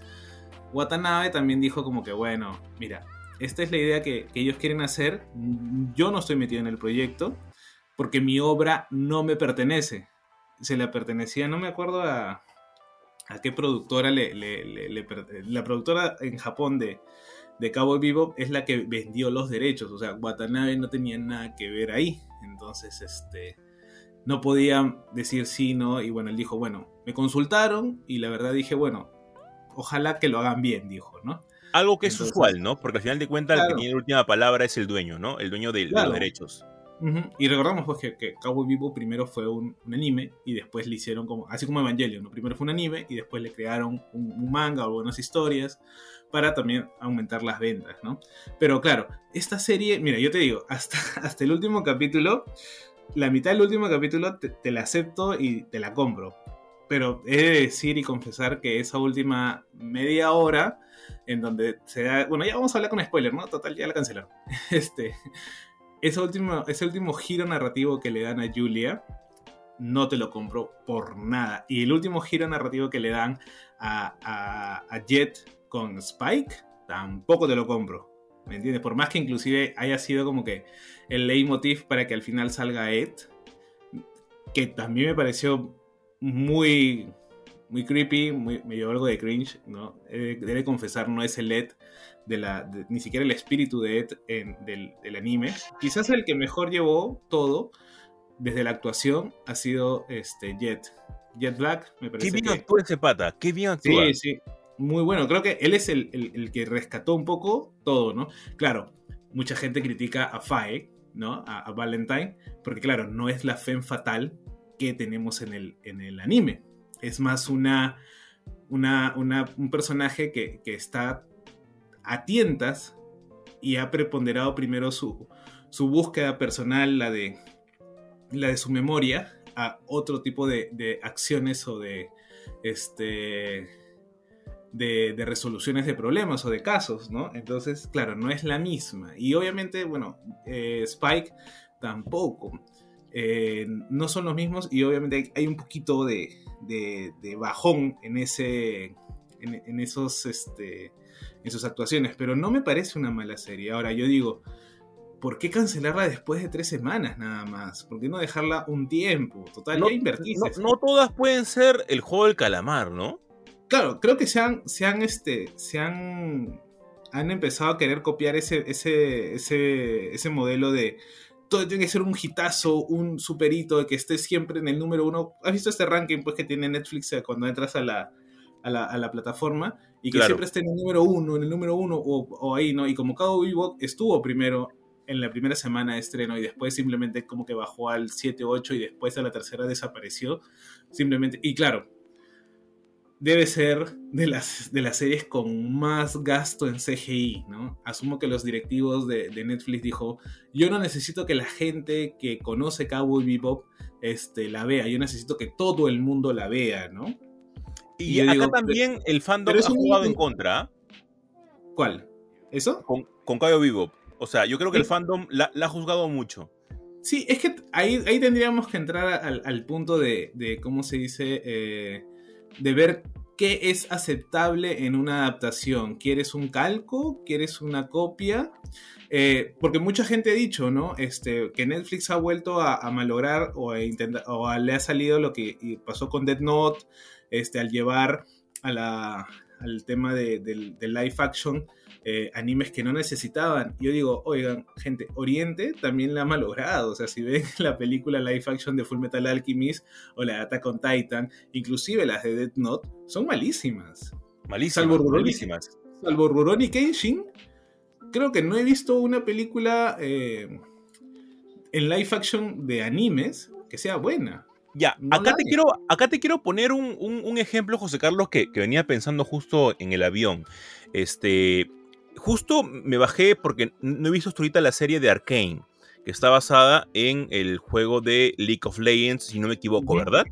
Watanabe también dijo como que, bueno, mira, esta es la idea que, ellos quieren hacer. Yo no estoy metido en el proyecto porque mi obra no me pertenece. Se le pertenecía, no me acuerdo a, a qué productora le, la productora en Japón de, de Cowboy Vivo es la que vendió los derechos. O sea, Watanabe no tenía nada que ver ahí. Entonces, este, no podía decir sí, no. Y bueno, él dijo, bueno, me consultaron y la verdad dije, bueno, ojalá que lo hagan bien, dijo, ¿no?
Algo que es usual, ¿no? Porque al final de cuentas el que tiene la última palabra es el dueño, ¿no? El dueño de, los derechos.
Y recordamos pues que, que, Cowboy Vivo primero fue un, anime y después le hicieron como, así como Evangelion, ¿no? Primero fue un anime y después le crearon un, un manga o buenas historias para también aumentar las ventas, ¿no? Pero claro, esta serie, mira, yo te digo, hasta, hasta el último capítulo, la mitad del último capítulo te, la acepto y te la compro. Pero he de decir y confesar que esa última media hora, en donde se da. Bueno, ya vamos a hablar con spoiler, ¿no? Total, ya la cancelaron. Este. Ese último, ese último giro narrativo que le dan a Julia, no te lo compro por nada. Y el último giro narrativo que le dan a, a, a Jet con Spike, tampoco te lo compro. ¿Me entiendes? Por más que inclusive haya sido como que el leitmotiv para que al final salga Ed, que también me pareció muy, muy creepy, muy, me dio algo de cringe, ¿no? debe confesar, no es el Ed de la, ni siquiera el espíritu de Ed del, anime. Quizás el que mejor llevó todo desde la actuación ha sido este Jet. Jet Black, me parece.
Qué bien actúa ese pata, qué bien actúa.
Sí, sí muy bueno. Creo que él es el, que rescató un poco todo, ¿no? Claro, mucha gente critica a Fae, ¿no? A, Valentine, porque claro, no es la fe fatal que tenemos en el, en el anime. Es más una, una, un personaje que, está a tientas y ha preponderado primero su, su búsqueda personal, la de, la de su memoria, a otro tipo de, de acciones o de este de, resoluciones de problemas o de casos, ¿no? Entonces, claro, no es la misma. Y obviamente, bueno, eh, Spike tampoco. Eh, no son los mismos y obviamente hay, un poquito de, bajón en ese en, esos este en sus actuaciones pero no me parece una mala serie ahora yo digo ¿por qué cancelarla después de tres semanas nada más? ¿por qué no dejarla un tiempo? total
no,
ya invertiste
no todas pueden ser el juego del calamar ¿no?
claro, creo que se han, se han, este, se han, han empezado a querer copiar ese, ese, ese, ese modelo de todo tiene que ser un hitazo, un superito, de que esté siempre en el número uno. ¿Has visto este ranking pues, que tiene Netflix eh, cuando entras a la, a la, a la plataforma? Y que siempre esté en el número uno, en el número uno, o, o ahí, ¿no? Y como Cowboy Bebop estuvo primero en la primera semana de estreno y después simplemente como que bajó al 7, 8 y después a la tercera desapareció. Simplemente, y claro, debe ser de las, de las series con más gasto en CGI, ¿no? Asumo que los directivos de, Netflix dijo, yo no necesito que la gente que conoce Cowboy Bebop este, la vea, yo necesito que todo el mundo la vea, ¿no?
Y, acá también el fandom ha jugado en contra.
¿Cuál? ¿Eso?
Con, con Cowboy Bebop. O sea, yo creo que el fandom la, ha juzgado mucho.
Sí, es que ahí, ahí tendríamos que entrar al, punto de, de, ¿cómo se dice? Eh, de ver qué es aceptable en una adaptación. ¿Quieres un calco? ¿Quieres una copia? Eh, porque mucha gente ha dicho, ¿no? Este, que Netflix ha vuelto a, malograr o, a intentar, o a- le ha salido lo que pasó con Dead Note, este, al llevar a la, al tema de, del live action eh, animes que no necesitaban. Yo digo, oigan, gente, Oriente también la ha malogrado. O sea, si ven la película live action de Full Metal Alchemist o la de Attack on Titan, inclusive las de Dead Note, son malísimas.
Malísimas,
Salvo Rurouni.
malísimas.
Salvo Rurouni Kenshin, creo que no he visto una película eh, en live action de animes que sea buena.
Ya,
No
acá te, quiero, acá te quiero poner un, un- un ejemplo, José Carlos, que, que venía pensando justo en el avión. Este, justo me bajé porque no he visto hasta ahorita la serie de Arkane, que está basada en el juego de League of Legends, si no me equivoco. ¿verdad?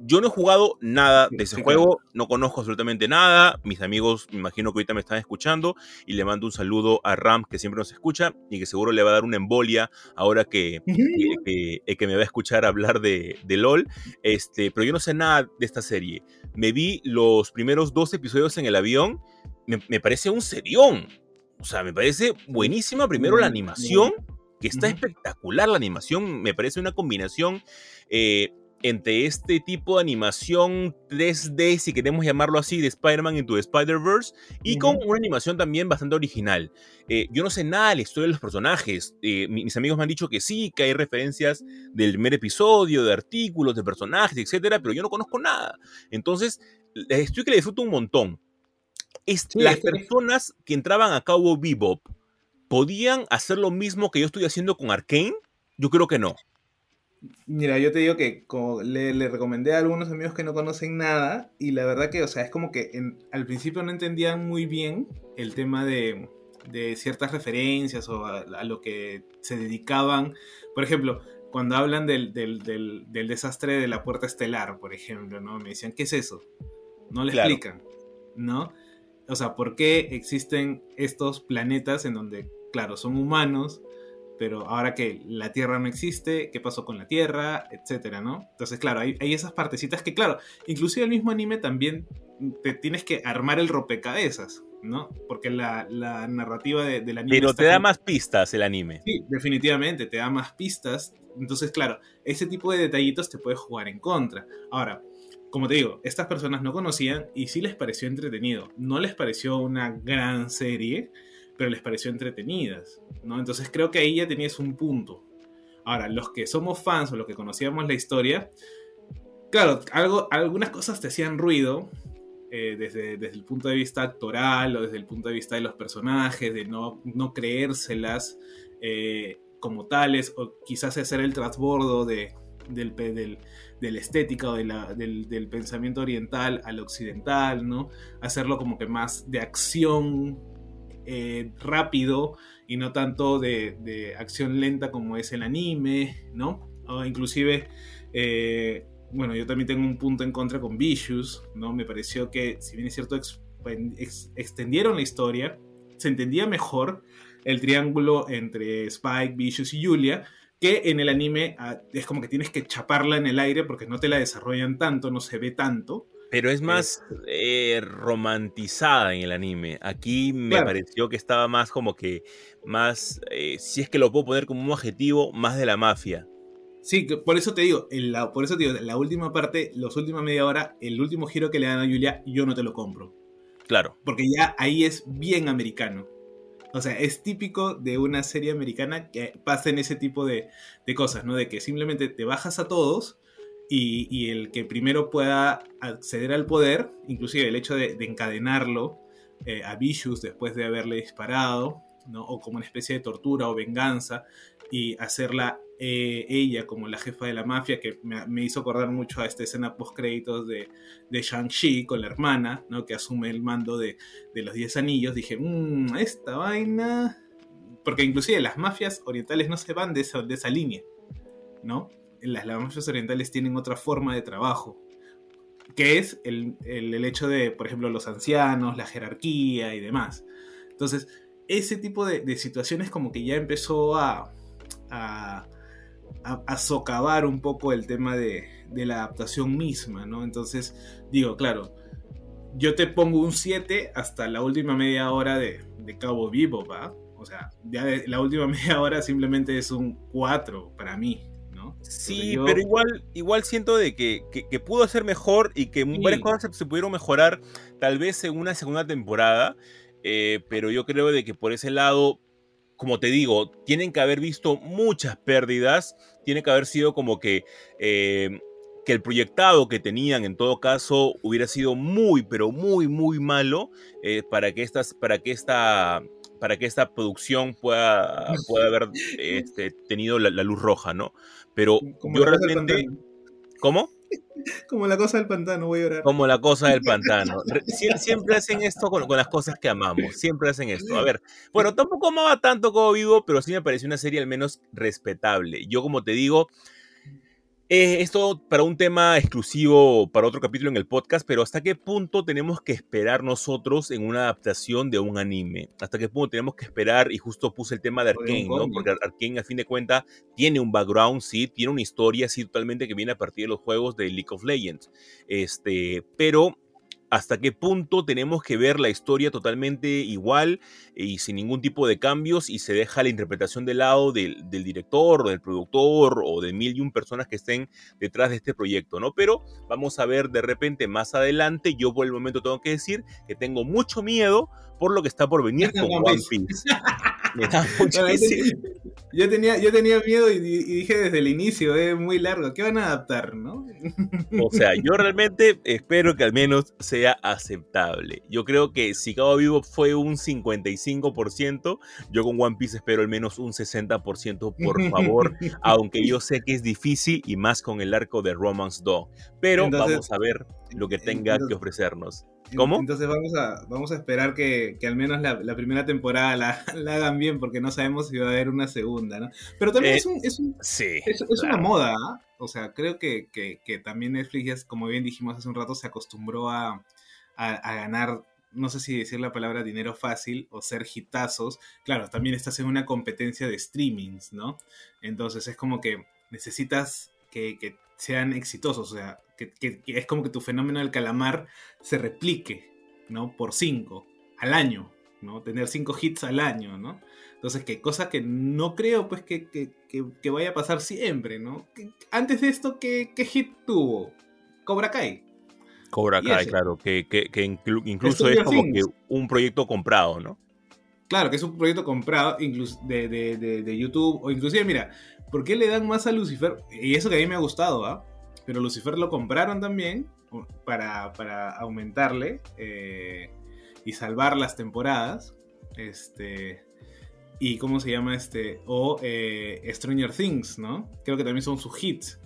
Yo no he jugado nada de ese
sí,
juego, no conozco absolutamente nada. Mis amigos, me imagino que ahorita me están escuchando y le mando un saludo a Ram, que siempre nos escucha y que seguro le va a dar una embolia ahora que, que, que- eh, que me va a escuchar hablar de, de LOL. Este, pero yo no sé nada de esta serie. Me vi los primeros dos episodios en el avión. Me, me parece un serión. O sea, me parece buenísima. Primero la animación, que está espectacular. La animación me parece una combinación eh, entre este tipo de animación 3D, si queremos llamarlo así, de Spider-Man into the Spider-Verse, y con una animación también bastante original. Eh, yo no sé nada de la historia de los personajes. Eh, mi- mis amigos me han dicho que sí, que hay referencias del primer episodio, de artículos, de personajes, etcétera, pero yo no conozco nada. Entonces, estoy que le disfruto un montón.
Sí,
las personas que entraban a Cabo Bebop podían hacer lo mismo que yo estoy haciendo con Arkane. Yo creo que no.
Mira, yo te digo que como le, le recomendé a algunos amigos que no conocen nada y la verdad que, o sea, es como que en- al principio no entendían muy bien el tema de, de ciertas referencias o a, a lo que se dedicaban. Por ejemplo, cuando hablan del, del- del- del desastre de la puerta estelar, por ejemplo, ¿no? Me decían, ¿qué es eso? No le
Claro.
explican, ¿no? O sea, ¿por qué existen estos planetas en donde, claro, son humanos, pero ahora que la Tierra no existe, ¿qué pasó con la Tierra? Etcétera, ¿no? Entonces, claro, hay, hay esas partecitas que, claro, inclusive el mismo anime también te tienes que armar el rompecabezas, ¿no? Porque la, la narrativa de, del anime...
Pero te da más pistas el anime.
Sí, definitivamente, te da más pistas. Entonces, claro, ese tipo de detallitos te puede jugar en contra. Ahora, como te digo, estas personas no conocían y sí les pareció entretenido. No les pareció una gran serie, pero les pareció entretenidas, ¿no? Entonces creo que ahí ya tenías un punto. Ahora, los que somos fans o los que conocíamos la historia, claro, algo, algunas cosas te hacían ruido, eh, desde, desde el punto de vista actoral o desde el punto de vista de los personajes, de no, no creérselas eh, como tales, o quizás hacer el transbordo de, del, del, de la estética o del, del pensamiento oriental al occidental, ¿no? Hacerlo como que más de acción eh, rápido y no tanto de, de acción lenta como es el anime, ¿no? O inclusive, eh, bueno, yo también tengo un punto en contra con Vicious, ¿no? Me pareció que, si bien es cierto, extendieron la historia, se entendía mejor el triángulo entre Spike, Vicious y Julia, que en el anime ah, es como que tienes que chaparla en el aire porque no te la desarrollan tanto, no se ve tanto.
Pero es más eh, romantizada en el anime. Aquí me
Claro.
pareció que estaba más como que, más, eh, si es que lo puedo poner como un adjetivo, más de la mafia.
Sí, por eso te digo, en la, por eso te digo, la última parte, los últimos media hora, el último giro que le dan a Julia, yo no te lo compro.
Claro.
Porque ya ahí es bien americano. O sea, es típico de una serie americana que pasen ese tipo de, de cosas, ¿no? De que simplemente te bajas a todos y, y el que primero pueda acceder al poder, inclusive el hecho de, de encadenarlo eh, a Vicious después de haberle disparado, ¿no? O como una especie de tortura o venganza y hacerla eh, ella como la jefa de la mafia, que me, hizo acordar mucho a esta escena post créditos de, de Shang-Chi con la hermana, ¿no? Que asume el mando de, de los 10 anillos, dije, mmm, esta vaina. Porque inclusive las mafias orientales no se van de esa, de esa línea, ¿no? Las, las mafias orientales tienen otra forma de trabajo, que es el, el- el hecho de, por ejemplo, los ancianos, la jerarquía y demás. Entonces, ese tipo de, de situaciones como que ya empezó a, a, a, a socavar un poco el tema de, de la adaptación misma, ¿no? Entonces, digo, claro, yo te pongo un 7 hasta la última media hora de, de Cabo Vivo, ¿va? O sea, ya de- la última media hora simplemente es un 4 para mí, ¿no?
Sí,
yo-
pero igual, igual siento de que, que- que pudo ser mejor y que
Sí.
varias cosas se, se pudieron mejorar tal vez en una segunda temporada, eh, pero yo creo de que por ese lado, como te digo, tienen que haber visto muchas pérdidas, tiene que haber sido como que, eh, que el proyectado que tenían en todo caso hubiera sido muy, pero muy, muy malo eh, para que estas, para que esta para que esta producción pueda, pueda haber este, tenido la, la luz roja, ¿no? Pero
Como
yo realmente... ¿Cómo?
Como la cosa del pantano, voy a llorar.
Como la cosa del pantano. Re- sie- Siempre hacen esto con, con las cosas que amamos. Siempre hacen esto. A ver, bueno, tampoco amaba tanto como vivo, pero sí me pareció una serie al menos respetable. Yo, como te digo, eh, esto para un tema exclusivo para otro capítulo en el podcast, pero ¿hasta qué punto tenemos que esperar nosotros en una adaptación de un anime? ¿Hasta qué punto tenemos que esperar? Y justo puse el tema de Arkane, ¿no? Porque Arkane, a fin de cuentas, tiene un background, sí, tiene una historia, sí, totalmente que viene a partir de los juegos de League of Legends. Este, pero hasta qué punto tenemos que ver la historia totalmente igual y sin ningún tipo de cambios y se deja la interpretación de lado del, director o del productor o de mil y un personas que estén detrás de este proyecto, ¿no? Pero vamos a ver de repente más adelante, yo por el momento tengo que decir que tengo mucho miedo por lo que está por venir con
One
Piece. Me da
yo, tenía, yo tenía- miedo y, y dije desde el inicio, es muy largo, ¿qué van a adaptar, no?
O sea, yo realmente espero que al menos sea aceptable. Yo creo que si Cabo Vivo fue un 55%, yo con One Piece espero al menos un 60%, por favor. aunque yo sé que es difícil y más con el arco de Romance Dog. Pero
Entonces-
vamos a ver lo que tenga que ofrecernos. ¿Cómo?
Entonces vamos a, vamos a esperar que, que al menos la, la primera temporada la, la hagan bien, porque no sabemos si va a haber una segunda, ¿no? Pero también
Eh,
es, un, es, un-
Sí.
es- es una moda, ¿ah? O sea, creo que, que- que también Netflix, como bien dijimos hace un rato, se acostumbró a, a- a ganar, no sé si decir la palabra dinero fácil o ser hitazos. Claro, también estás en una competencia de streamings, ¿no? Entonces es como que necesitas que, que sean exitosos, o sea, que, que- que es como que tu fenómeno del calamar se replique, ¿no? Por cinco al año, ¿no? Tener cinco hits al año, ¿no? Entonces, que cosa que no creo, pues, que, que- vaya a pasar siempre, ¿no? Antes de esto, ¿qué, qué hit tuvo? Cobra Kai.
Cobra Kai, claro, que, que- que inclu- incluso es como
Things.
que un proyecto comprado, ¿no?
Claro, que es un proyecto comprado de, de- de- de YouTube, o inclusive, mira, ¿por qué le dan más a Lucifer? Y eso que a mí me ha gustado, ¿ah? Pero Lucifer lo compraron también para, para aumentarle eh, y salvar las temporadas. Este. Y cómo se llama este. O eh, Stranger Things, ¿no? Creo que también son sus hits.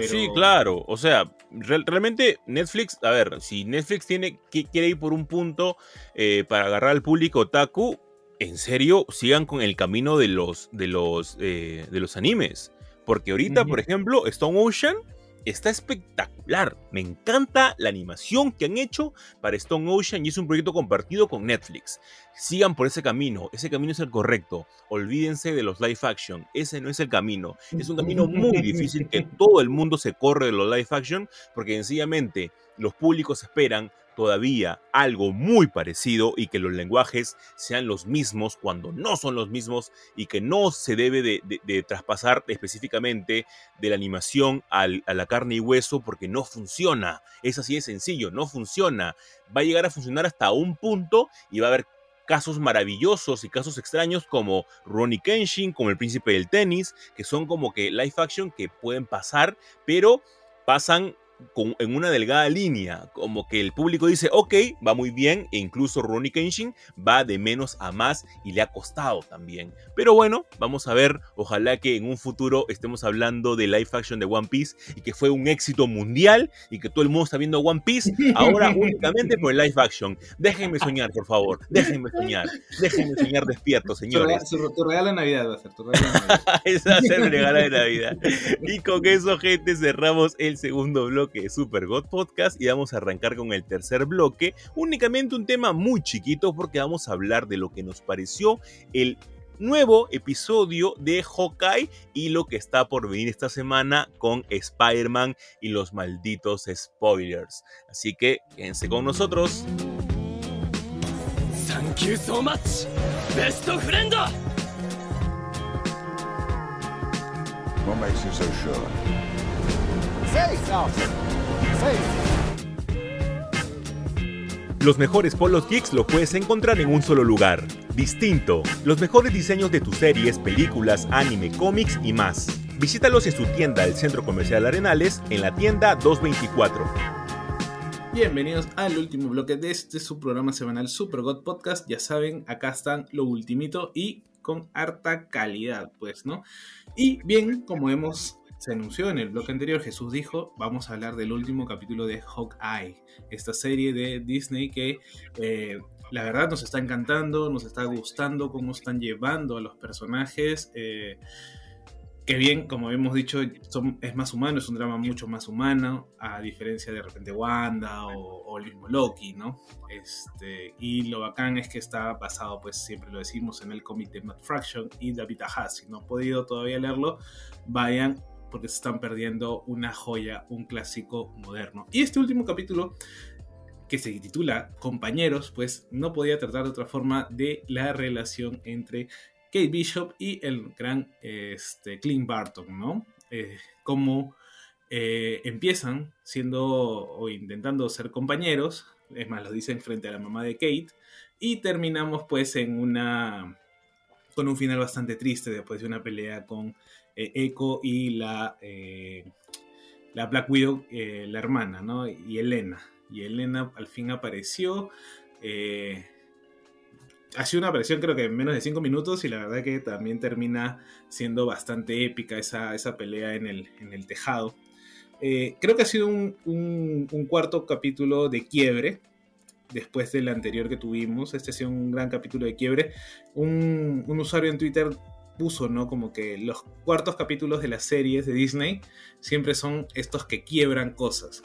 Sí, claro. O sea, real- realmente Netflix, a ver, si Netflix tiene, qui- quiere ir por un punto eh, para agarrar al público otaku, en serio, sigan con el camino de los, de los, eh, de los animes. Porque ahorita, por ejemplo, Stone Ocean está espectacular. Me encanta la animación que han hecho para Stone Ocean y es un proyecto compartido con Netflix. Sigan por ese camino, ese camino es el correcto. Olvídense de los live action, ese no es el camino. Es un camino muy difícil que todo el mundo se corre de los live action porque sencillamente los públicos esperan todavía algo muy parecido y que los lenguajes sean los mismos cuando no son los mismos y que no se debe de, traspasar específicamente de la animación a la carne y hueso porque no funciona. Es así de sencillo, no funciona. Va a llegar a funcionar hasta un punto y va a haber casos maravillosos y casos extraños como Ronnie Kenshin, como el príncipe del tenis, que son como que live action que pueden pasar, pero pasan con- en una delgada línea, como que el público dice, ok, va muy bien, e incluso Ronnie Kenshin va de menos a más y le ha costado también. Pero bueno, vamos a ver, ojalá que en un futuro estemos hablando de live action de One Piece y que fue un éxito mundial y que todo el mundo está viendo One Piece ahora únicamente por el live action. Déjenme soñar, por favor, déjenme soñar, déjenme soñar despierto,
Tu,
señores.
su- tu regalo de Navidad va a ser, tu regalo de Navidad.
Va a ser mi regalo de Navidad. Y con eso, gente, cerramos el segundo bloque de Super God Podcast y vamos a arrancar con el tercer bloque. Únicamente un tema muy chiquito porque vamos a hablar de lo que nos pareció el nuevo episodio de Hawkeye y lo que está por venir esta semana con Spider-Man y los malditos spoilers. Así que quédense con nosotros.
Thank you so much, best friend!
What makes you so sure?
Los mejores polos geeks lo puedes encontrar en un solo lugar. Distinto. Los mejores diseños de tus series, películas, anime, cómics y más. Visítalos en su tienda del Centro Comercial Arenales en la tienda 224.
Bienvenidos al último bloque de este su programa semanal Super God Podcast. Ya saben, acá están lo ultimito y con harta calidad, pues, ¿no? Y bien, como hemos se anunció en el bloque anterior, Jesús dijo, vamos a hablar del último capítulo de Hawkeye, esta serie de Disney que eh, la verdad nos está encantando, nos está gustando cómo están llevando a los personajes. Eh, que bien, como hemos dicho, es más humano, es un drama mucho más humano, a diferencia de repente Wanda o, el mismo Loki, ¿no? Este, y lo bacán es que está basado, pues siempre lo decimos, en el cómic de Matt Fraction y David Aja. Si no han podido todavía leerlo, vayan porque se están perdiendo una joya, un clásico moderno. Y este último capítulo que se titula Compañeros, pues no podía tratar de otra forma de la relación entre Kate Bishop y el gran este, Clint Barton, ¿no? Eh, como eh, empiezan siendo o intentando ser compañeros, es más, lo dicen frente a la mamá de Kate, y terminamos pues en una con un final bastante triste después de una pelea con Echo y la, eh, la Black Widow, eh, la hermana, ¿no? Y Elena. Y Elena al fin apareció. ha sido una aparición creo que en menos de 5 minutos y la verdad que también termina siendo bastante épica esa, esa pelea en el, en el tejado. creo que ha sido un, un, cuarto capítulo de quiebre, después del anterior que tuvimos. Este ha sido un gran capítulo de quiebre. Un, usuario en Twitter puso, ¿no? Como que los cuartos capítulos de las series de Disney siempre son estos que quiebran cosas.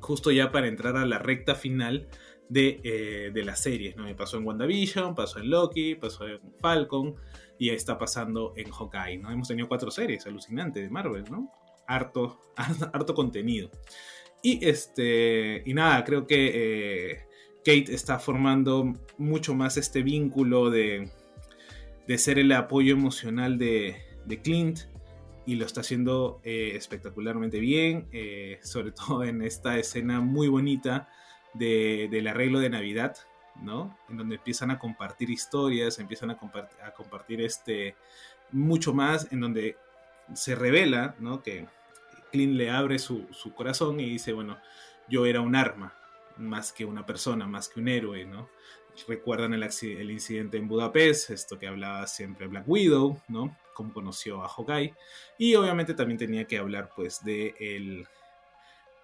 Justo ya para entrar a la recta final de, eh, de las series, ¿no? Pasó en WandaVision, pasó en Loki, pasó en Falcon y está pasando en Hawkeye, ¿no? Hemos tenido cuatro series, alucinante, de Marvel, ¿no? Harto, harto contenido. Y este, y nada, creo que eh, Kate está formando mucho más este vínculo de, de ser el apoyo emocional de, Clint y lo está haciendo eh, espectacularmente bien, eh, sobre todo en esta escena muy bonita del arreglo de Navidad, ¿no? En donde empiezan a compartir historias, empiezan a, a compartir este, mucho más, en donde se revela, ¿no? Que Clint le abre su, su corazón y dice, bueno, yo era un arma, más que una persona, más que un héroe, ¿no? Recuerdan el, incidente en Budapest, esto que hablaba siempre Black Widow, ¿no? Cómo conoció a Hawkeye. Y obviamente también tenía que hablar, pues, de, el,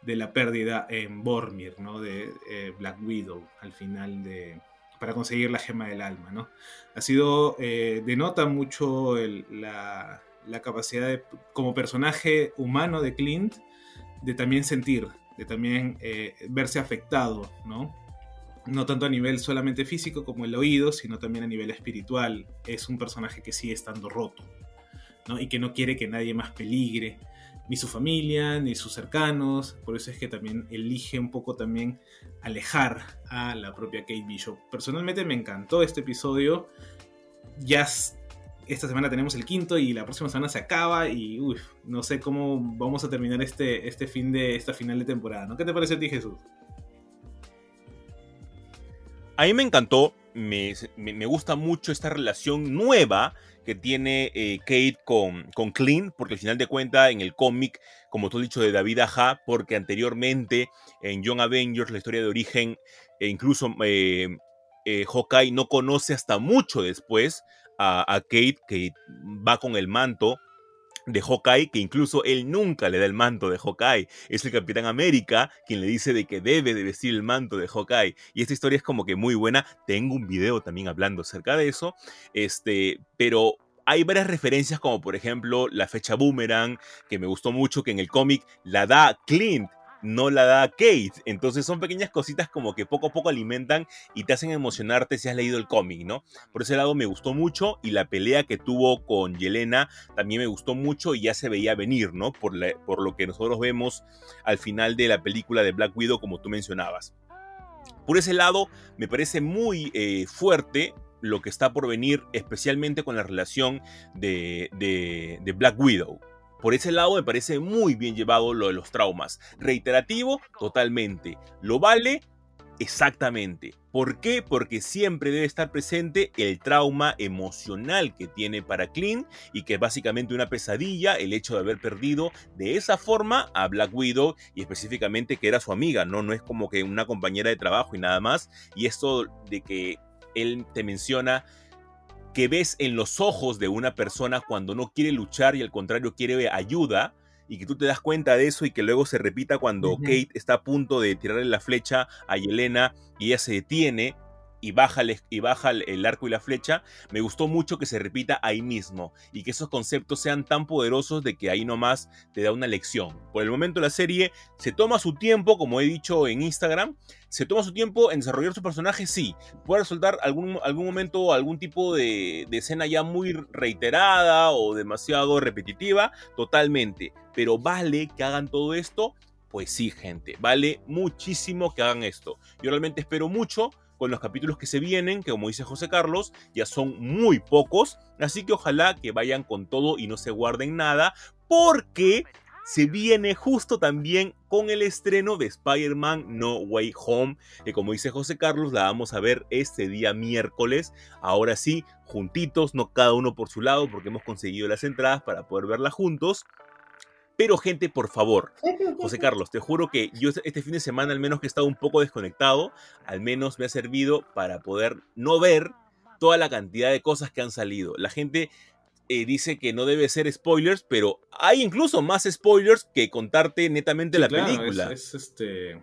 de la pérdida en Bormir, ¿no? De eh, Black Widow, al final de para conseguir la gema del alma, ¿no? Ha sido, eh, denota mucho la, la, capacidad de, como personaje humano de Clint, de también sentir, de también eh, verse afectado, ¿no? No tanto a nivel solamente físico como el oído, sino también a nivel espiritual. Es un personaje que sigue estando roto, ¿no? Y que no quiere que nadie más peligre, ni su familia, ni sus cercanos. Por eso es que también elige un poco también alejar a la propia Kate Bishop. Personalmente me encantó este episodio. Ya esta semana tenemos el quinto y la próxima semana se acaba y no sé cómo vamos a terminar este, este fin de esta final de temporada. ¿no? ¿Qué te parece a ti, Jesús?
A mí me encantó, me, gusta mucho esta relación nueva que tiene eh, Kate con, con Clint, porque al final de cuentas en el cómic, como tú has dicho, de David Aja, porque anteriormente en Young Avengers, la historia de origen, e incluso eh, eh, Hawkeye no conoce hasta mucho después a, a Kate, que va con el manto de Hawkeye, que incluso él nunca le da el manto de Hawkeye. Es el Capitán América quien le dice de que debe de vestir el manto de Hawkeye. Y esta historia es como que muy buena. Tengo un video también hablando acerca de eso. Este, pero hay varias referencias como por ejemplo la fecha boomerang, que me gustó mucho, que en el cómic la da Clint no la da Kate. Entonces son pequeñas cositas como que poco a poco alimentan y te hacen emocionarte si has leído el cómic, ¿no? Por ese lado me gustó mucho y la pelea que tuvo con Yelena también me gustó mucho y ya se veía venir, ¿no? Por, lo que nosotros vemos al final de la película de Black Widow como tú mencionabas. Por ese lado, me parece muy eh, fuerte lo que está por venir, especialmente con la relación de, de, Black Widow. Por ese lado me parece muy bien llevado lo de los traumas. Reiterativo, totalmente. ¿Lo vale? Exactamente. ¿Por qué? Porque siempre debe estar presente el trauma emocional que tiene para Clint y que es básicamente una pesadilla el hecho de haber perdido de esa forma a Black Widow y específicamente que era su amiga, ¿no? No es como que una compañera de trabajo y nada más. Y esto de que él te menciona que ves en los ojos de una persona cuando no quiere luchar y al contrario quiere ayuda, y que tú te das cuenta de eso y que luego se repita cuando Kate está a punto de tirarle la flecha a Yelena y ella se detiene y baja, el, y baja el arco y la flecha, me gustó mucho que se repita ahí mismo y que esos conceptos sean tan poderosos de que ahí nomás te da una lección. Por el momento la serie se toma su tiempo, como he dicho en Instagram, se toma su tiempo en desarrollar su personaje, sí. Puede resultar algún, algún momento algún tipo de, de escena ya muy reiterada o demasiado repetitiva, totalmente. Pero vale que hagan todo esto pues sí, gente, vale muchísimo que hagan esto. Yo realmente espero mucho con los capítulos que se vienen, que como dice José Carlos, ya son muy pocos, así que ojalá que vayan con todo y no se guarden nada, porque se viene justo también con el estreno de Spider-Man No Way Home, que como dice José Carlos, la vamos a ver este día miércoles, ahora sí, juntitos, no cada uno por su lado, porque hemos conseguido las entradas para poder verla juntos. Pero gente, por favor, José Carlos, te juro que yo este, este fin de semana al menos que he estado un poco desconectado, al menos me ha servido para poder no ver toda la cantidad de cosas que han salido. La gente eh, dice que no debe ser spoilers, pero hay incluso más spoilers que contarte netamente la película.
Es, este...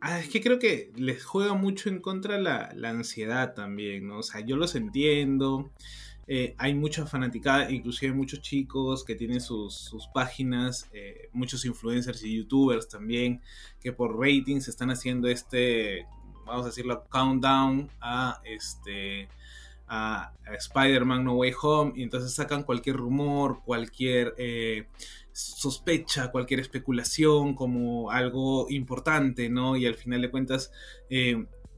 Ah, es que creo que les juega mucho en contra la, la ansiedad también, ¿no? O sea, yo los entiendo. Eh, hay mucha fanaticada, inclusive muchos chicos que tienen sus, páginas, eh, muchos influencers y youtubers también, que por ratings están haciendo este, vamos a decirlo, countdown a este a, Spider-Man No Way Home y entonces sacan cualquier rumor, cualquier eh, sospecha, cualquier especulación como algo importante, ¿no? Y al final de cuentas,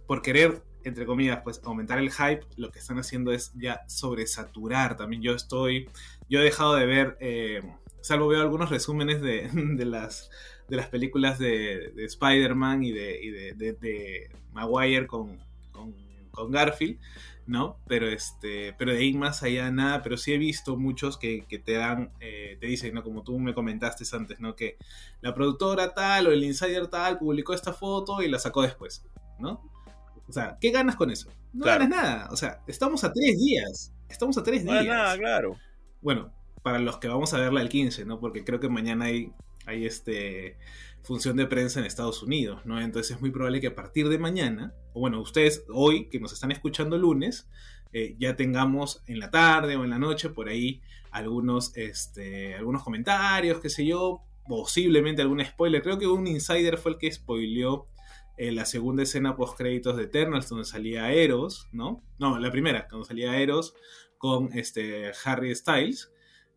por querer entre comillas, pues aumentar el hype, lo que están haciendo es ya sobresaturar. También yo estoy, yo he dejado de ver, eh, salvo veo algunos resúmenes de, las, de las películas de, Spider-Man y, de, de, Maguire con, con, Garfield, ¿no? Pero, este, pero de ahí más allá nada, pero sí he visto muchos que, te dan, eh, te dicen, ¿no? Como tú me comentaste antes, ¿no? Que la productora tal o el insider tal publicó esta foto y la sacó después, ¿no? O sea, ¿qué ganas con eso? No ganas nada. O sea, estamos a tres días. Estamos a tres días.
nada, claro.
Bueno, para los que vamos a verla el 15, ¿no? Porque creo que mañana hay, hay este función de prensa en Estados Unidos, ¿no? Entonces es muy probable que a partir de mañana, o bueno, ustedes hoy que nos están escuchando lunes, eh, ya tengamos en la tarde o en la noche por ahí algunos, este, algunos comentarios, qué sé yo, posiblemente algún spoiler. Creo que un insider fue el que spoileó la segunda escena post créditos de Eternals donde salía Eros, ¿no? No, la primera, cuando salía Eros con este Harry Styles,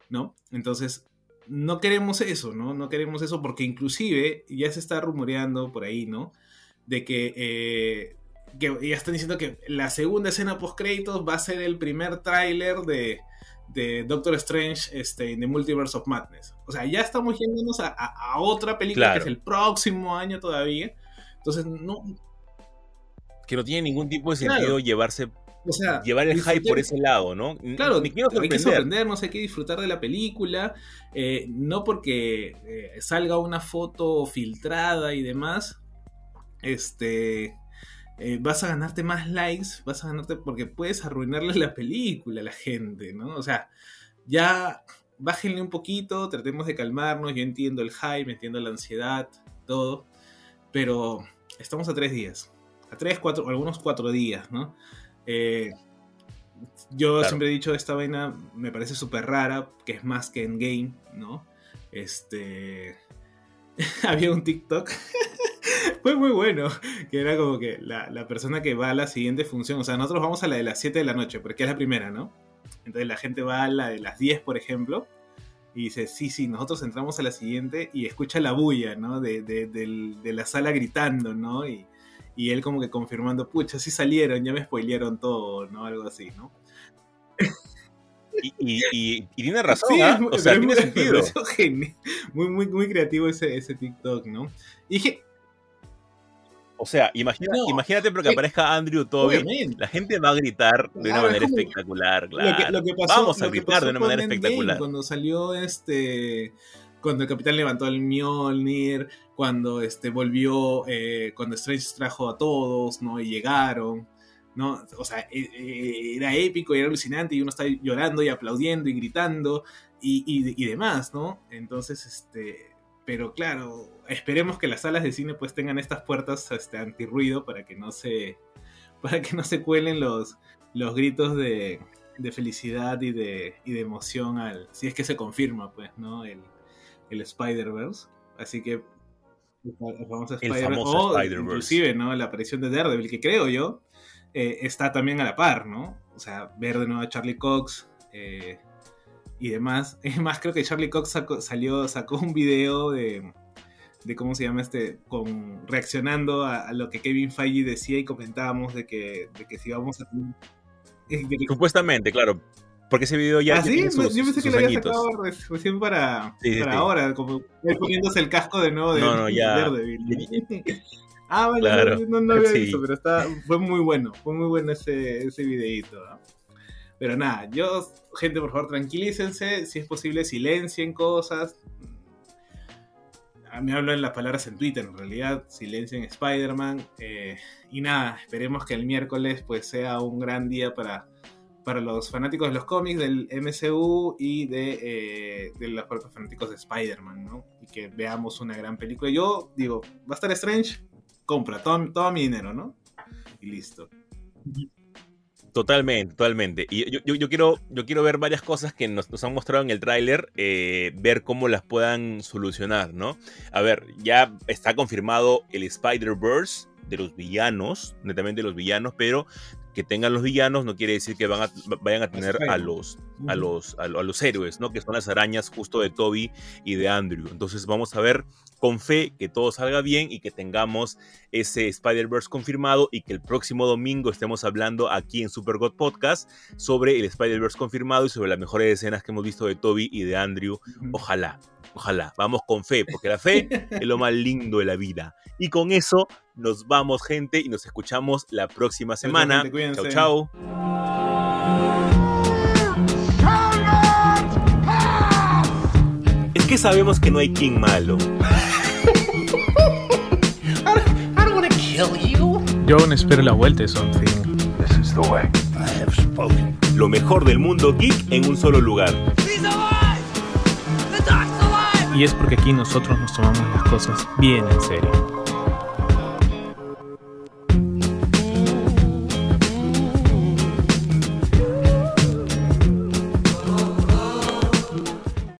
¿no? Entonces, no queremos eso, ¿no? No queremos eso porque inclusive ya se está rumoreando por ahí, ¿no? De que, eh, que ya están diciendo que la segunda escena post créditos va a ser el primer tráiler de, de Doctor Strange este, en The Multiverse of Madness. O sea, ya estamos yéndonos a, otra película que es el próximo año todavía. Entonces, no.
Que no tiene ningún tipo de sentido llevarse. O sea, llevar el hype por ese lado, ¿no?
Claro, hay que sorprendernos, hay que disfrutar de la película. Eh, no porque eh, salga una foto filtrada y demás. Este. Eh, vas a ganarte más likes, vas a ganarte porque puedes arruinarle la película a la gente, ¿no? O sea, ya bájenle un poquito, tratemos de calmarnos, yo entiendo el hype, entiendo la ansiedad, todo, pero estamos a tres días, a tres, cuatro, algunos cuatro días, ¿no? Eh, yo siempre he dicho, esta vaina me parece súper rara, que es más que en game, ¿no? Este... había un TikTok. Fue muy bueno, que era como que la, la, persona que va a la siguiente función, o sea, nosotros vamos a la de las 7 de la noche, porque es la primera, ¿no? Entonces la gente va a la de las 10, por ejemplo, y dice, sí, sí, nosotros entramos a la siguiente y escucha la bulla, ¿no? De, de, de la sala gritando, ¿no? Y, y, él como que confirmando, pucha, sí salieron, ya me spoilearon todo, ¿no? Algo así, ¿no?
Y, y, y, tiene razón, sí, ¿eh? o sea, tiene sentido.
Muy, muy, muy creativo ese, ese TikTok, ¿no? Y dije,
o sea, imagina, no, imagínate porque aparezca Andrew Toby, la gente va a gritar de una manera espectacular, claro.
Lo que, lo que pasó,
Vamos a gritar de una manera espectacular.
Cuando salió este cuando el capitán levantó el Mjolnir, cuando este volvió, eh, cuando Strange trajo a todos, ¿no? Y llegaron, ¿no? O sea, e, e, era épico y era alucinante y uno está llorando y aplaudiendo y gritando y, y, demás, ¿no? Entonces, este, pero claro, esperemos que las salas de cine pues tengan estas puertas este, antirruido para que no se para que no se cuelen los, los gritos de, de felicidad y de, y de emoción al si es que se confirma pues no el, el Spider-Verse así que el famoso Spider-Verse Spider inclusive no la aparición de Daredevil que creo yo eh, está también a la par no o sea ver de nuevo a Charlie Cox eh, y demás. Es más, creo que Charlie Cox sacó, salió, sacó un video de, de cómo se llama este, con reaccionando a, lo que Kevin Feige decía y comentábamos de que, de que si vamos a...
Supuestamente, claro. Porque ese video ya.
¿Ah, sí? Sus, yo pensé que lo había sacado recién para, sí, para sí. ahora, como poniéndose el casco de nuevo de
no, no, ya.
Daredevil. ah, vale, claro. no, no, había visto, pero está, fue muy bueno. Fue muy bueno ese, ese videito. ¿no? Pero nada, yo, gente, por favor, tranquilícense. Si es posible, silencien cosas. A mí hablan las palabras en Twitter, en realidad. Silencien Spider-Man. Eh, y nada, esperemos que el miércoles pues sea un gran día para, para los fanáticos de los cómics, del MCU y de, eh, de los fanáticos de Spider-Man, ¿no? Y que veamos una gran película. Yo digo, va a estar Strange, compra todo, todo mi dinero, ¿no? Y listo.
Totalmente, totalmente. Y yo, yo, yo, quiero, yo quiero ver varias cosas que nos, nos han mostrado en el tráiler, eh, ver cómo las puedan solucionar, ¿no? A ver, ya está confirmado el Spider-Verse de los villanos, netamente de los villanos, pero que tengan los villanos no quiere decir que van a, vayan a tener a los, a, los, a, los héroes, ¿no? Que son las arañas justo de Toby y de Andrew. Entonces vamos a ver con fe que todo salga bien y que tengamos ese Spider-Verse confirmado y que el próximo domingo estemos hablando aquí en Super God Podcast sobre el Spider-Verse confirmado y sobre las mejores escenas que hemos visto de Toby y de Andrew. Ojalá, ojalá. Vamos con fe, porque la fe es lo más lindo de la vida. Y con eso nos vamos, gente, y nos escuchamos la próxima semana. Chao, chao. Es que sabemos que no hay King malo.
Yo aún espero la vuelta de Something.
This is the way. I have spoken.
Lo mejor del mundo geek en un solo lugar.
Y es porque aquí nosotros nos tomamos las cosas bien en serio.